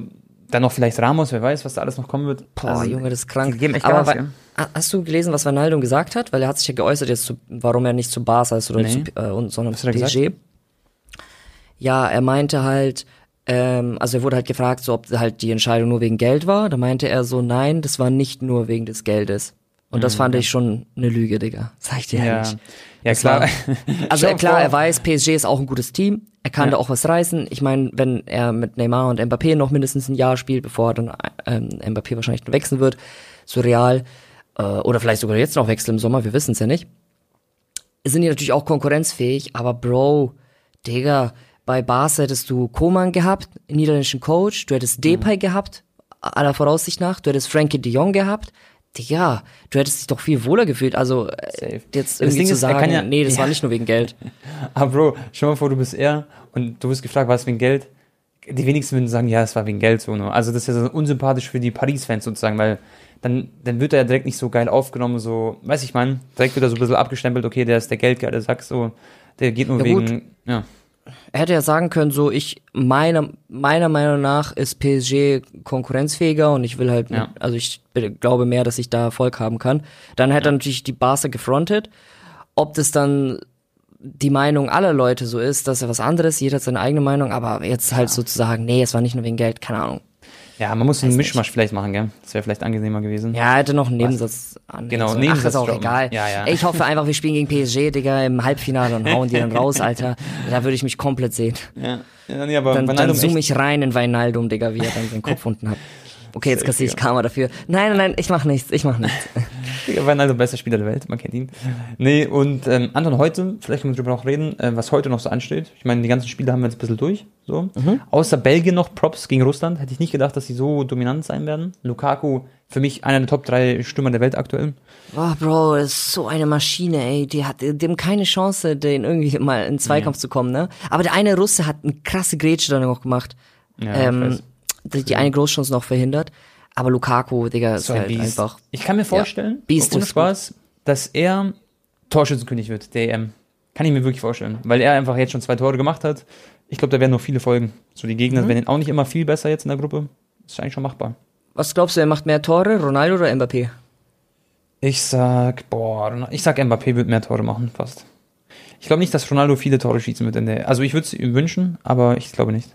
dann noch vielleicht Ramos, wer weiß, was da alles noch kommen wird. Boah, also, Junge, das ist krank. Aber Gas, ja. ha- hast du gelesen, was Wijnaldum gesagt hat? Weil er hat sich ja geäußert jetzt, zu, warum er nicht zu Barca ist oder Nee. zu, äh, und, sondern zu PSG. Ja, er meinte halt, ähm, also er wurde halt gefragt, so ob halt die Entscheidung nur wegen Geld war. Da meinte er so, nein, das war nicht nur wegen des Geldes. Und das fand ich schon eine Lüge, Digga. Sag ich dir Mhm. Ja, ehrlich. ja Das klar. war- Also klar, er weiß, PSG ist auch ein gutes Team. Er kann Ja. da auch was reißen. Ich meine, wenn er mit Neymar und Mbappé noch mindestens ein Jahr spielt, bevor dann ähm, Mbappé wahrscheinlich wechseln wird, zu Real, äh, oder vielleicht sogar jetzt noch wechseln im Sommer, wir wissen es ja nicht, sind die natürlich auch konkurrenzfähig, aber Bro, Digga, bei Barca hättest du Koman gehabt, niederländischen Coach, du hättest Depay gehabt, aller Voraussicht nach, du hättest Frankie de Jong gehabt, Digga, du hättest dich doch viel wohler gefühlt, also äh, Safe. jetzt Das irgendwie Ding zu ist, sagen, ja- nee, das ja. war nicht nur wegen Geld. Aber Bro, stell mal vor, du bist er und du wirst gefragt, was wegen Geld. Die wenigsten würden sagen, ja, es war wegen Geld so. Ne? Also das ist ja so unsympathisch für die Paris-Fans sozusagen, weil dann, dann wird er ja direkt nicht so geil aufgenommen, so, weiß ich mein, direkt wird er so ein bisschen abgestempelt, okay, der ist der geldgeile Sack, so, der geht nur Ja, gut. wegen, ja. Er hätte ja sagen können, so ich meiner meiner Meinung nach ist PSG konkurrenzfähiger und ich will halt, Ja. also ich be- glaube mehr, dass ich da Erfolg haben kann. Dann hätte er natürlich die Barca gefrontet. Ob das dann die Meinung aller Leute so ist, dass er was anderes, jeder hat seine eigene Meinung, aber jetzt halt sozusagen, nee, es war nicht nur wegen Geld, keine Ahnung. Ja, man muss einen Mischmasch vielleicht machen, gell? Das wäre vielleicht angenehmer gewesen. Ja, er hätte noch einen Nebensatz an. Genau, so. Nebensatz Ach, ist auch droppen. egal. Ja, ja. Ich hoffe einfach, wir spielen gegen PSG, Digga, im Halbfinale und hauen die dann raus, Alter. Da würde ich mich komplett sehen. Ja, ja nee, aber Dann, dann zoome ich rein in Weinaldum, Digga, wie er dann seinen Kopf unten hat. Okay, jetzt kassiere ich ja. Karma dafür. Nein, nein, nein, ich mach nichts, ich mach nichts. Digga, Wijnaldum, also bester Spieler der Welt, man kennt ihn. Nee, und ähm, Anton, heute, vielleicht können wir drüber noch reden, äh, was heute noch so ansteht. Ich meine, die ganzen Spiele haben wir jetzt ein bisschen durch. So. Mhm. Außer Belgien noch Props gegen Russland. Hätte ich nicht gedacht, dass sie so dominant sein werden. Lukaku, für mich einer der Top 3 Stürmer der Welt aktuell. Boah, Bro, das ist so eine Maschine, ey. Die hat dem keine Chance, den irgendwie mal in Zweikampf zu kommen, ne? Aber der eine Russe hat eine krasse Grätsche dann noch gemacht. Ja, ähm. Die, die eine Großchance noch verhindert. Aber Lukaku, Digga, ist So ein halt Biest. einfach. Ich kann mir vorstellen, Biest ohne Spaß, dass er Torschützenkönig wird, der EM. Kann ich mir wirklich vorstellen. Weil er einfach jetzt schon zwei Tore gemacht hat. Ich glaube, da werden noch viele folgen. So die Gegner Mhm. werden auch nicht immer viel besser jetzt in der Gruppe. Ist eigentlich schon machbar. Was glaubst du, er macht mehr Tore, Ronaldo oder Mbappé? Ich sag, boah, ich sag, Mbappé wird mehr Tore machen, fast. Ich glaube nicht, dass Ronaldo viele Tore schießen wird in der. Also ich würde es ihm wünschen, aber ich glaube nicht.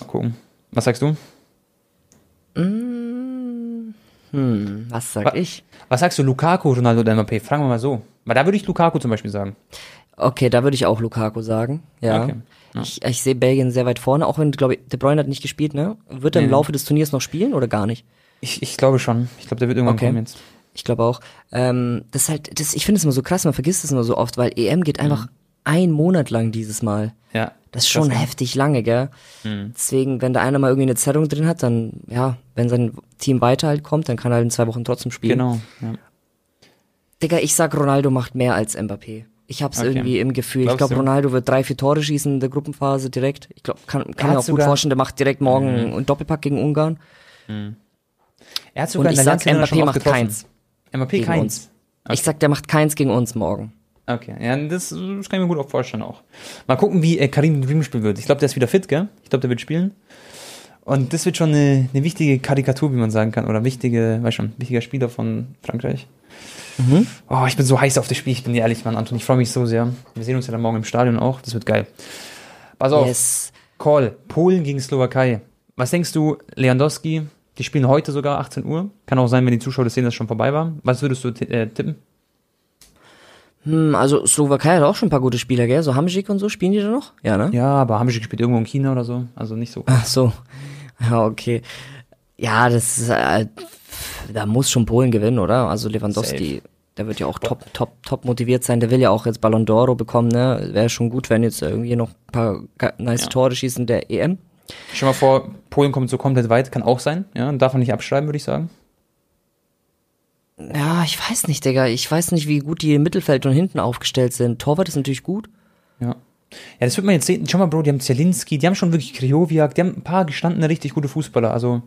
Mal gucken. Was sagst du? Hm, was sag Wa- ich? Was sagst du, Lukaku, Ronaldo oder Mbappé? Fragen wir mal so. Weil da würde ich Lukaku zum Beispiel sagen. Okay, da würde ich auch Lukaku sagen. Ja. Okay, ja. Ich, ich sehe Belgien sehr weit vorne, auch wenn, glaube ich, De Bruyne hat nicht gespielt, ne? Wird er im Nee. Laufe des Turniers noch spielen oder gar nicht? Ich, ich glaube schon. Ich glaube, der wird irgendwann Okay. kommen jetzt. Ich glaube auch. Ähm, das ist halt, das, ich finde es immer so krass, man vergisst es immer so oft, weil EM geht einfach ein Monat lang dieses Mal. Ja. Das ist schon krass, heftig lange, gell? Mhm. Deswegen, wenn da einer mal irgendwie eine Zerrung drin hat, dann, ja, wenn sein Team weiter halt kommt, dann kann er halt in zwei Wochen trotzdem spielen. Genau. Ja. Digga, ich sag, Ronaldo macht mehr als Mbappé. Ich hab's Okay. irgendwie im Gefühl. ich Glaubst glaube, du? Ronaldo wird drei, vier Tore schießen in der Gruppenphase direkt. Ich glaube, kann, kann mir auch gut vorstellen, der macht direkt morgen Mhm. einen Doppelpack gegen Ungarn. Er hat sogar Und ich sag, Mbappé macht getroffen. keins. Mbappé gegen keins. uns. Ich sag, der macht keins gegen uns morgen. Okay, ja, das, das kann ich mir gut auch vorstellen auch. Mal gucken, wie äh, Karim Dream spielen wird. Ich glaube, der ist wieder fit, gell? Ich glaube, der wird spielen. Und das wird schon eine, eine wichtige Karikatur, wie man sagen kann, oder wichtige, weiß schon, wichtiger Spieler von Frankreich. Mhm. Oh, ich bin so heiß auf das Spiel, ich bin ehrlich, Mann, Anton, ich freue mich so sehr. Wir sehen uns ja dann morgen im Stadion auch, das wird geil. Pass auf, Yes. Call, Polen gegen Slowakei. Was denkst du, Lewandowski, die spielen heute sogar 18 Uhr. Kann auch sein, wenn die Zuschauer das sehen, dass es schon vorbei war. Was würdest du äh, tippen? Hm, also Slowakei hat auch schon ein paar gute Spieler, gell? So Hamsik und so, spielen die da noch? Ja, ne? Ja, aber Hamsik spielt irgendwo in China oder so, also nicht so. Ach so. Ja, okay. Ja, das ist, äh, da muss schon Polen gewinnen, oder? Also Lewandowski, der wird ja auch top, top, top motiviert sein. Der will ja auch jetzt Ballon d'Oro bekommen, ne? Wäre schon gut, wenn jetzt irgendwie noch ein paar nice Ja. Tore schießen der EM. Stell mal vor, Polen kommt so komplett weit, kann auch sein, ja, darf man nicht abschreiben, würde ich sagen. Ja, ich weiß nicht, Digga. Ich weiß nicht, wie gut die im Mittelfeld und hinten aufgestellt sind. Torwart ist natürlich gut. Ja. Ja, das wird man jetzt sehen. Schau mal, Bro, die haben Zielinski, die haben schon wirklich Kriowiak, die haben ein paar gestandene, richtig gute Fußballer, also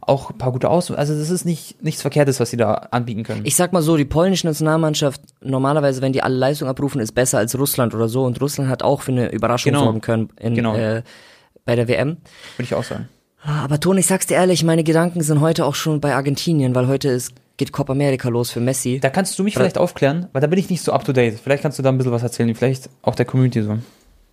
auch ein paar gute Aus. Also das ist nicht nichts Verkehrtes, was sie da anbieten können. Ich sag mal so, die polnische Nationalmannschaft, normalerweise, wenn die alle Leistung abrufen, ist besser als Russland oder so. Und Russland hat auch für eine Überraschung Genau. sorgen können in, Genau. äh, bei der WM. Würde ich auch sagen. Aber Ton, ich sag's dir ehrlich, meine Gedanken sind heute auch schon bei Argentinien, weil heute ist, geht Copa America los für Messi. Da kannst du mich vielleicht aufklären, weil da bin ich nicht so up to date. Vielleicht kannst du da ein bisschen was erzählen, vielleicht auch der Community so.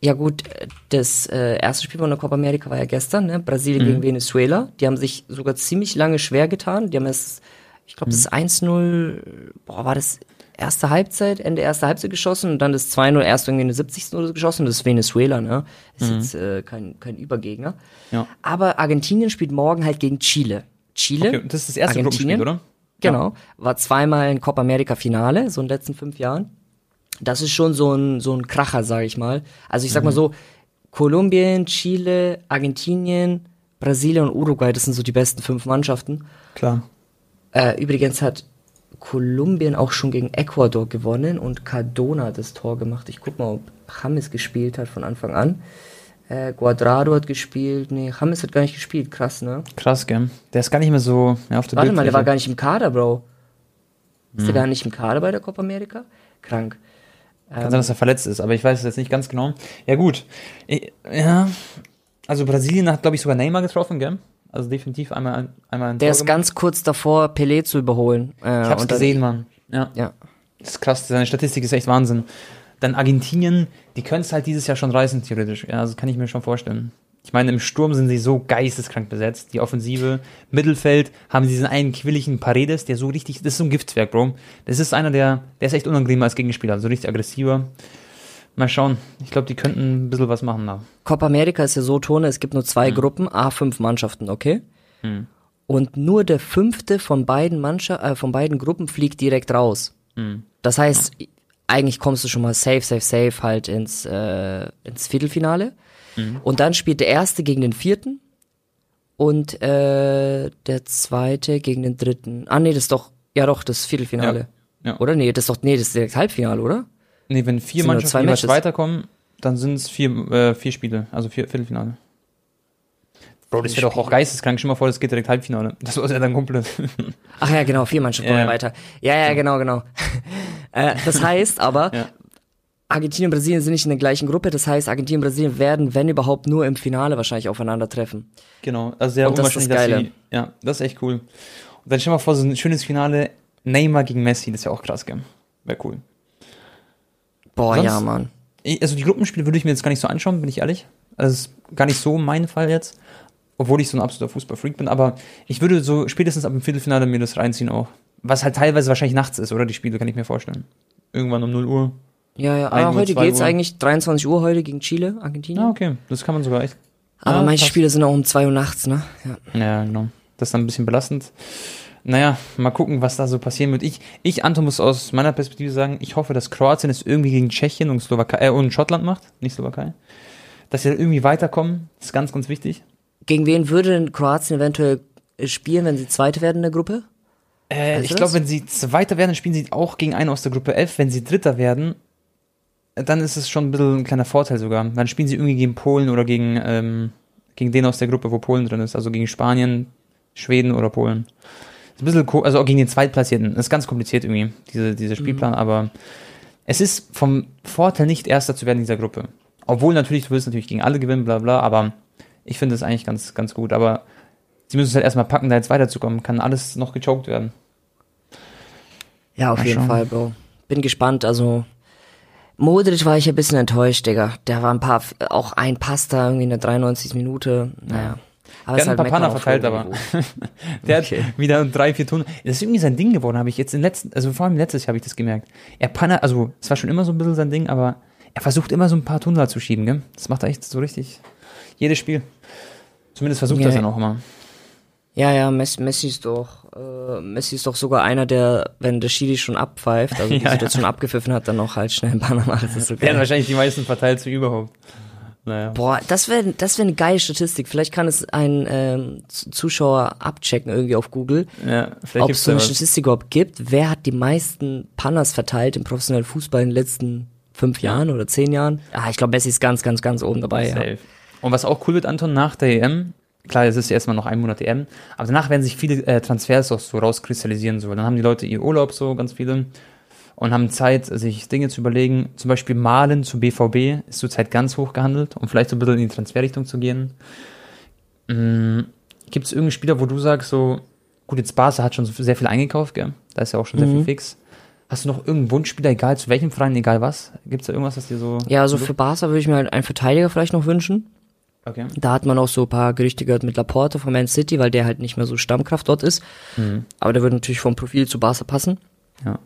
Ja gut, das äh, erste Spiel von der Copa America war ja gestern, ne? Brasilien Mhm. gegen Venezuela. Die haben sich sogar ziemlich lange schwer getan. Die haben es, ich glaube, Mhm. das 1-0, boah, war das erste Halbzeit, Ende erste Halbzeit geschossen und dann das 2-0 erst irgendwie in der 70. oder so geschossen. Das ist Venezuela, ne? Ist jetzt äh, kein, kein Übergegner. Mhm. Ja. Aber Argentinien spielt morgen halt gegen Chile. Chile, Okay, das ist das erste? Gruppenspiel, oder? Genau. War zweimal in Copa America Finale, so in den letzten fünf Jahren. Das ist schon so ein, so ein Kracher, sage ich mal. Also ich sag Mhm. mal so, Kolumbien, Chile, Argentinien, Brasilien und Uruguay, das sind so die besten fünf Mannschaften. Klar. Äh, übrigens hat Kolumbien auch schon gegen Ecuador gewonnen und Cardona das Tor gemacht. Ich guck mal, ob James gespielt hat von Anfang an. Äh, Guadrado hat gespielt. Nee, James hat gar nicht gespielt. Krass, ne? Krass, gell? Der ist gar nicht mehr so ja, auf der Warte mal, der war gar nicht im Kader, Bro. Ist Hm. der gar nicht im Kader bei der Copa America? Krank. Kann sein, dass er verletzt ist, aber ich weiß es jetzt nicht ganz genau. Ja, gut. Ich, ja. Also Brasilien hat, glaube ich, sogar Neymar getroffen, gell? Also definitiv einmal, einmal ein Der Tor ist gemacht. ganz kurz davor, Pelé zu überholen. Äh, Ich hab's gesehen, Mann. Ja. Ja. Das ist krass, seine Statistik ist echt Wahnsinn. Dann Argentinien, die können es halt dieses Jahr schon reißen, theoretisch. Ja, also kann ich mir schon vorstellen. Ich meine, im Sturm sind sie so geisteskrank besetzt. Die Offensive, Mittelfeld haben sie diesen einen quilligen Paredes, der so richtig, das ist so ein Giftswerk, Bro. Das ist einer, der, der ist echt unangenehm als Gegenspieler, so richtig aggressiver. Mal schauen. Ich glaube, die könnten ein bisschen was machen da. Copa America ist ja so, Tone, es gibt nur zwei Gruppen, A5 Mannschaften, okay? Und nur der fünfte von beiden Mannschaft, äh, von beiden Gruppen fliegt direkt raus. Das heißt, eigentlich kommst du schon mal safe, safe, safe halt ins, äh, ins Viertelfinale. Und dann spielt der erste gegen den vierten und äh, der zweite gegen den dritten. Ah nee, das ist doch, ja doch, das Viertelfinale. Ja, ja. Oder? Nee, das ist doch, nee, das ist direkt Halbfinale, oder? Nee, wenn vier Mannschaften zwei Matches. weiterkommen, dann sind es vier, äh, vier Spiele, also vier Viertelfinale. Bro, das wäre doch auch geisteskrank. Stell mal vor, das geht direkt Halbfinale. Das war ja dann komplett. Ach ja, genau, vier Mannschaften ja. weiter. Ja, ja, genau, genau. Äh, das heißt aber, Ja. Argentinien und Brasilien sind nicht in der gleichen Gruppe. Das heißt, Argentinien und Brasilien werden, wenn überhaupt, nur im Finale wahrscheinlich aufeinandertreffen. Genau, also sehr Und das ist das Geile. sie, ja, das ist echt cool. Und dann stell mal vor, so ein schönes Finale, Neymar gegen Messi, das ist ja auch krass, gell? Wäre cool. Boah, Sonst- ja, Mann. Also die Gruppenspiele würde ich mir jetzt gar nicht so anschauen, bin ich ehrlich. Also das ist gar nicht so mein Fall jetzt, obwohl ich so ein absoluter Fußballfreak bin, aber ich würde so spätestens ab dem Viertelfinale mir das reinziehen auch. Was halt teilweise wahrscheinlich nachts ist, oder? Die Spiele, kann ich mir vorstellen. Irgendwann um 0 Uhr. Ja, ja, 1 aber Uhr, heute 2 geht's Uhr. eigentlich 23 Uhr heute gegen Chile, Argentinien. Ja, okay, das kann man sogar echt. aber ja, manche passt. Spiele sind auch um 2 Uhr nachts, ne? Ja. Ja, genau. Das ist dann ein bisschen belastend. Naja, mal gucken, was da so passieren wird. Ich, ich, Anton, muss aus meiner Perspektive sagen, ich hoffe, dass Kroatien es irgendwie gegen Tschechien und Slowakei, äh, und Schottland macht, nicht Slowakei. Dass sie irgendwie weiterkommen, ist ganz, ganz wichtig. Gegen wen würde denn Kroatien eventuell spielen, wenn sie Zweite werden in der Gruppe? Äh, ich glaube, wenn sie Zweiter werden, spielen sie auch gegen einen aus der Gruppe F. Wenn sie Dritter werden, äh, dann ist es schon ein bisschen ein kleiner Vorteil sogar. Dann spielen sie irgendwie gegen Polen oder gegen, ähm, gegen den aus der Gruppe, wo Polen drin ist. Also gegen Spanien, Schweden oder Polen. Ist ein bisschen, also auch gegen den Zweitplatzierten. Das ist ganz kompliziert irgendwie, diese, dieser Spielplan, aber es ist vom Vorteil nicht Erster zu werden in dieser Gruppe. Obwohl natürlich, du willst natürlich gegen alle gewinnen, bla bla, aber ich finde es eigentlich ganz, ganz gut. Aber sie müssen es halt erstmal packen, da jetzt weiterzukommen. Kann alles noch gechoked werden. Ja, auf Mal jeden schauen. Fall, Bro. Bin gespannt, also Modric war ich ein bisschen enttäuscht, Digga. Der war ein paar, auch ein Pass da irgendwie in der 93. Minute. Naja. Aber Der hat ein paar Meckern Panner auf verteilt, aber der Okay. hat wieder drei, vier Tunnel. Das ist irgendwie sein Ding geworden, habe ich jetzt im letzten, also vor allem letztes Jahr habe ich das gemerkt. Er Panner, also es war schon immer so ein bisschen sein Ding, aber er versucht immer so ein paar Tunnel zu schieben, gell? Das macht er echt so richtig jedes Spiel. Zumindest versucht Ja. das ja noch immer. Ja, ja, Messi, Messi ist doch, äh, Messi ist doch sogar einer, der, wenn der Schiri schon abpfeift, also die Ja, ja. Situation abgepfiffen hat, dann noch halt schnell einen Banner macht. Das ist so hat geil. wahrscheinlich die meisten verteilt zu überhaupt. Naja. Boah, das wäre das wär eine geile Statistik. Vielleicht kann es ein ähm, Zuschauer abchecken irgendwie auf Google, Ja, ob es so eine. Statistik überhaupt gibt. Wer hat die meisten Panners verteilt im professionellen Fußball in den letzten fünf Jahren oder zehn Jahren? Ah, ich glaube, Messi ist ganz, ganz, ganz oben dabei. Ja. Safe. Und was auch cool wird, Anton, nach der EM, klar, es ist ja erstmal noch ein Monat EM, aber danach werden sich viele äh, Transfers auch so rauskristallisieren. So. Dann haben die Leute ihr Urlaub, so ganz viele, und haben Zeit, sich Dinge zu überlegen. Zum Beispiel Malen zu BVB ist zurzeit ganz hoch gehandelt, um vielleicht so ein bisschen in die Transferrichtung zu gehen. Mhm. Gibt es irgendeinen Spieler, wo du sagst, so, gut, jetzt Barca hat schon sehr viel eingekauft, gell? Da ist ja auch schon sehr viel Mhm. fix. Hast du noch irgendeinen Wunschspieler, egal zu welchem Verein, egal was? Gibt es da irgendwas, was dir so. Ja, also für Barca würde ich mir halt einen Verteidiger vielleicht noch wünschen. Okay. Da hat man auch so ein paar Gerüchte gehört mit Laporte von Man City, weil der halt nicht mehr so Stammkraft dort ist. Mhm. Aber der würde natürlich vom Profil zu Barca passen. Ja.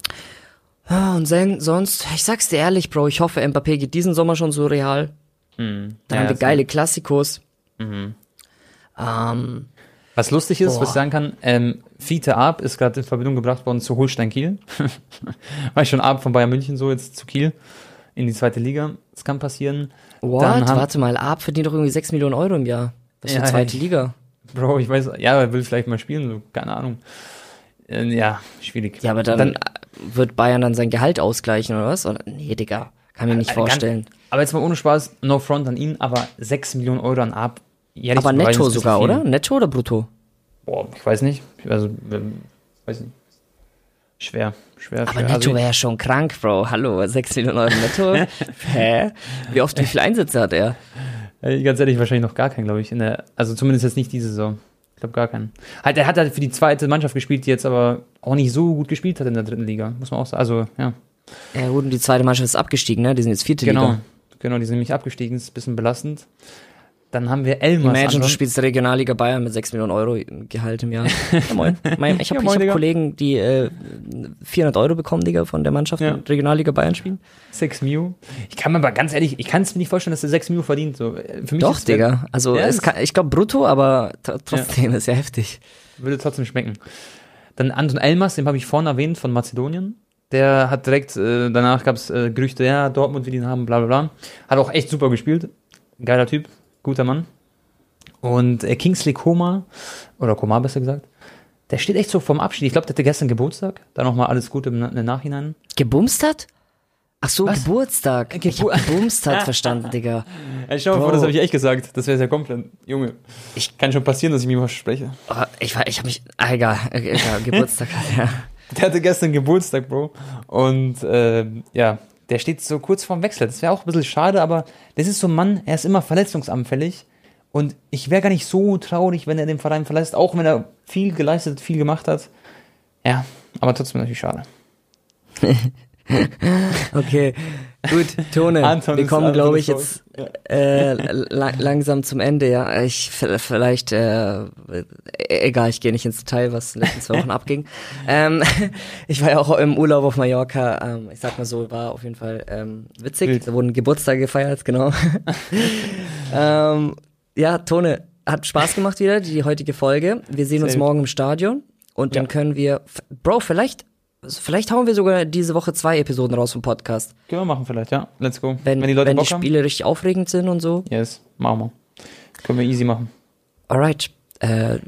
Und sen- sonst, ich sag's dir ehrlich, Bro, ich hoffe, Mbappé geht diesen Sommer schon so real. Mhm. Dann Ja, haben wir geile Klassikos. Mhm. Ähm, Was lustig ist, Boah. was ich sagen kann, ähm, Fiete Arp ist gerade in Verbindung gebracht worden zu Holstein Kiel. War ich schon Arp von Bayern München so jetzt zu Kiel in die zweite Liga. Das kann passieren. What? Dann haben- Warte mal, Ab verdient doch irgendwie 6 Millionen Euro im Jahr. Das ist Ja, die zweite Liga. Bro, ich weiß, ja, er will vielleicht mal spielen, so, keine Ahnung. Äh, ja, schwierig. Ja, aber dann, wird Bayern dann sein Gehalt ausgleichen oder was? Oder? Nee, Digga, kann mir nicht Äh, ganz- vorstellen. aber jetzt mal ohne Spaß, no front an ihn, aber 6 Millionen Euro an Arp. jährlich Aber netto sogar, bisschen oder? viel. Netto oder brutto? Boah, ich weiß nicht. Also, ähm, weiß nicht. Schwer, schwer, Aber schwer. netto wäre ja schon krank, Bro. Hallo, 6 Millionen Euro netto. Hä? Wie oft, wie viele Einsätze hat er? Äh, Ganz ehrlich, wahrscheinlich noch gar keinen, glaube ich. In der, also zumindest jetzt nicht diese Saison. Ich glaube gar keinen. Halt, er hat halt für die zweite Mannschaft gespielt, die jetzt aber auch nicht so gut gespielt hat in der dritten Liga. Muss man auch sagen. Also, ja. Ja gut, und die zweite Mannschaft ist abgestiegen, ne? Die sind jetzt vierte Genau. Liga. Genau, die sind nämlich abgestiegen. Ist ein bisschen belastend. Dann haben wir Elmas. Imagine, du Anton. spielst Regionalliga Bayern mit 6 Millionen Euro Gehalt im Jahr. Ja, moin. Mein, ich habe Ja, hab. Kollegen, die äh, 400 Euro bekommen, Digga, von der Mannschaft, Ja. die Regionalliga Bayern spielen. 6 Mio. Ich kann mir aber ganz ehrlich, ich kann es mir nicht vorstellen, dass der 6 Mio verdient. So, für mich Doch, Digga. Also, Ja, kann, ich glaube brutto, aber trotzdem ist ja heftig. Würde trotzdem schmecken. Dann Anton Elmas, den habe ich vorhin erwähnt, von Mazedonien. Der hat direkt, äh, danach gab es äh, Gerüchte, ja, Dortmund will ihn haben, bla bla bla. Hat auch echt super gespielt. Geiler Typ, guter Mann. Und äh, Kingsley Koma, oder Koma besser gesagt, der steht echt so vorm Abschied. Ich glaube, der hatte gestern Geburtstag. Da nochmal alles Gute im, im Nachhinein. Gebumst hat? Ach so, Was? Geburtstag. Gebu- ich hab gebumst hat verstanden, Digga. Ey, stell mal vor, das habe ich echt gesagt. Das wäre sehr komplett. Junge, Ich- kann schon passieren, dass ich mich mal verspreche. Oh, ich war, ich habe mich, ah, egal, egal Geburtstag hat, ja. Der hatte gestern Geburtstag, Bro. Und äh, ja, der steht so kurz vorm Wechsel. Das wäre auch ein bisschen schade, aber das ist so ein Mann, er ist immer verletzungsanfällig. Und ich wäre gar nicht so traurig, wenn er den Verein verlässt, auch wenn er viel geleistet, viel gemacht hat. Ja, aber trotzdem natürlich schade. Okay, gut, Tone, Anton wir kommen, glaube ich, jetzt äh, la langsam zum Ende, ja. Ich vielleicht, äh, egal, ich gehe nicht ins Detail, was in den letzten zwei Wochen abging. Ähm, ich war ja auch im Urlaub auf Mallorca, ähm, ich sag mal so, war auf jeden Fall ähm, witzig. Wild. Da wurden Geburtstage gefeiert, genau. ähm, ja, Tone, hat Spaß gemacht wieder, die heutige Folge. Wir sehen uns Sehr gut. morgen im Stadion und dann Ja. können wir, Bro, vielleicht, vielleicht hauen wir sogar diese Woche zwei Episoden raus vom Podcast. Können wir machen vielleicht, ja. Let's go. Wenn, wenn die Leute wenn Bock die Spiele richtig aufregend sind und so. haben. Yes, machen wir. Können wir easy machen. Alright. Äh,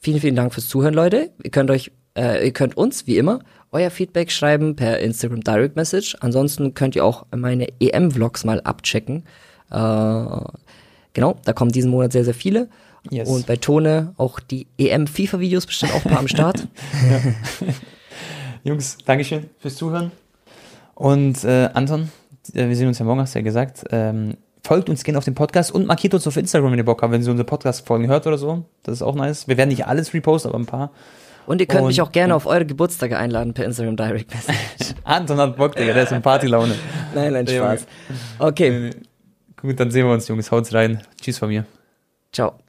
vielen, vielen Dank fürs Zuhören, Leute. Ihr könnt euch, äh, ihr könnt uns, wie immer, euer Feedback schreiben per Instagram Direct Message. Ansonsten könnt ihr auch meine EM-Vlogs mal abchecken. Äh, genau, da kommen diesen Monat sehr, sehr viele. Yes. Und bei Tone auch die EM-FIFA-Videos bestimmt auch ein paar am Start. Jungs, Dankeschön fürs Zuhören. Und äh, Anton, äh, wir sehen uns ja morgen, hast du ja gesagt. Ähm, folgt uns gerne auf dem Podcast und markiert uns auf Instagram, wenn ihr Bock habt, wenn ihr unsere Podcast-Folgen hört oder so. Das ist auch nice. Wir werden nicht alles reposten, aber ein paar. Und ihr könnt Und- mich auch gerne auf eure Geburtstage einladen per Instagram Direct Message. Anton hat Bock, Digga, der ist in Partylaune. nein, nein, Spaß. Okay, Gut, dann sehen wir uns, Jungs. Haut's rein. Tschüss von mir. ciao.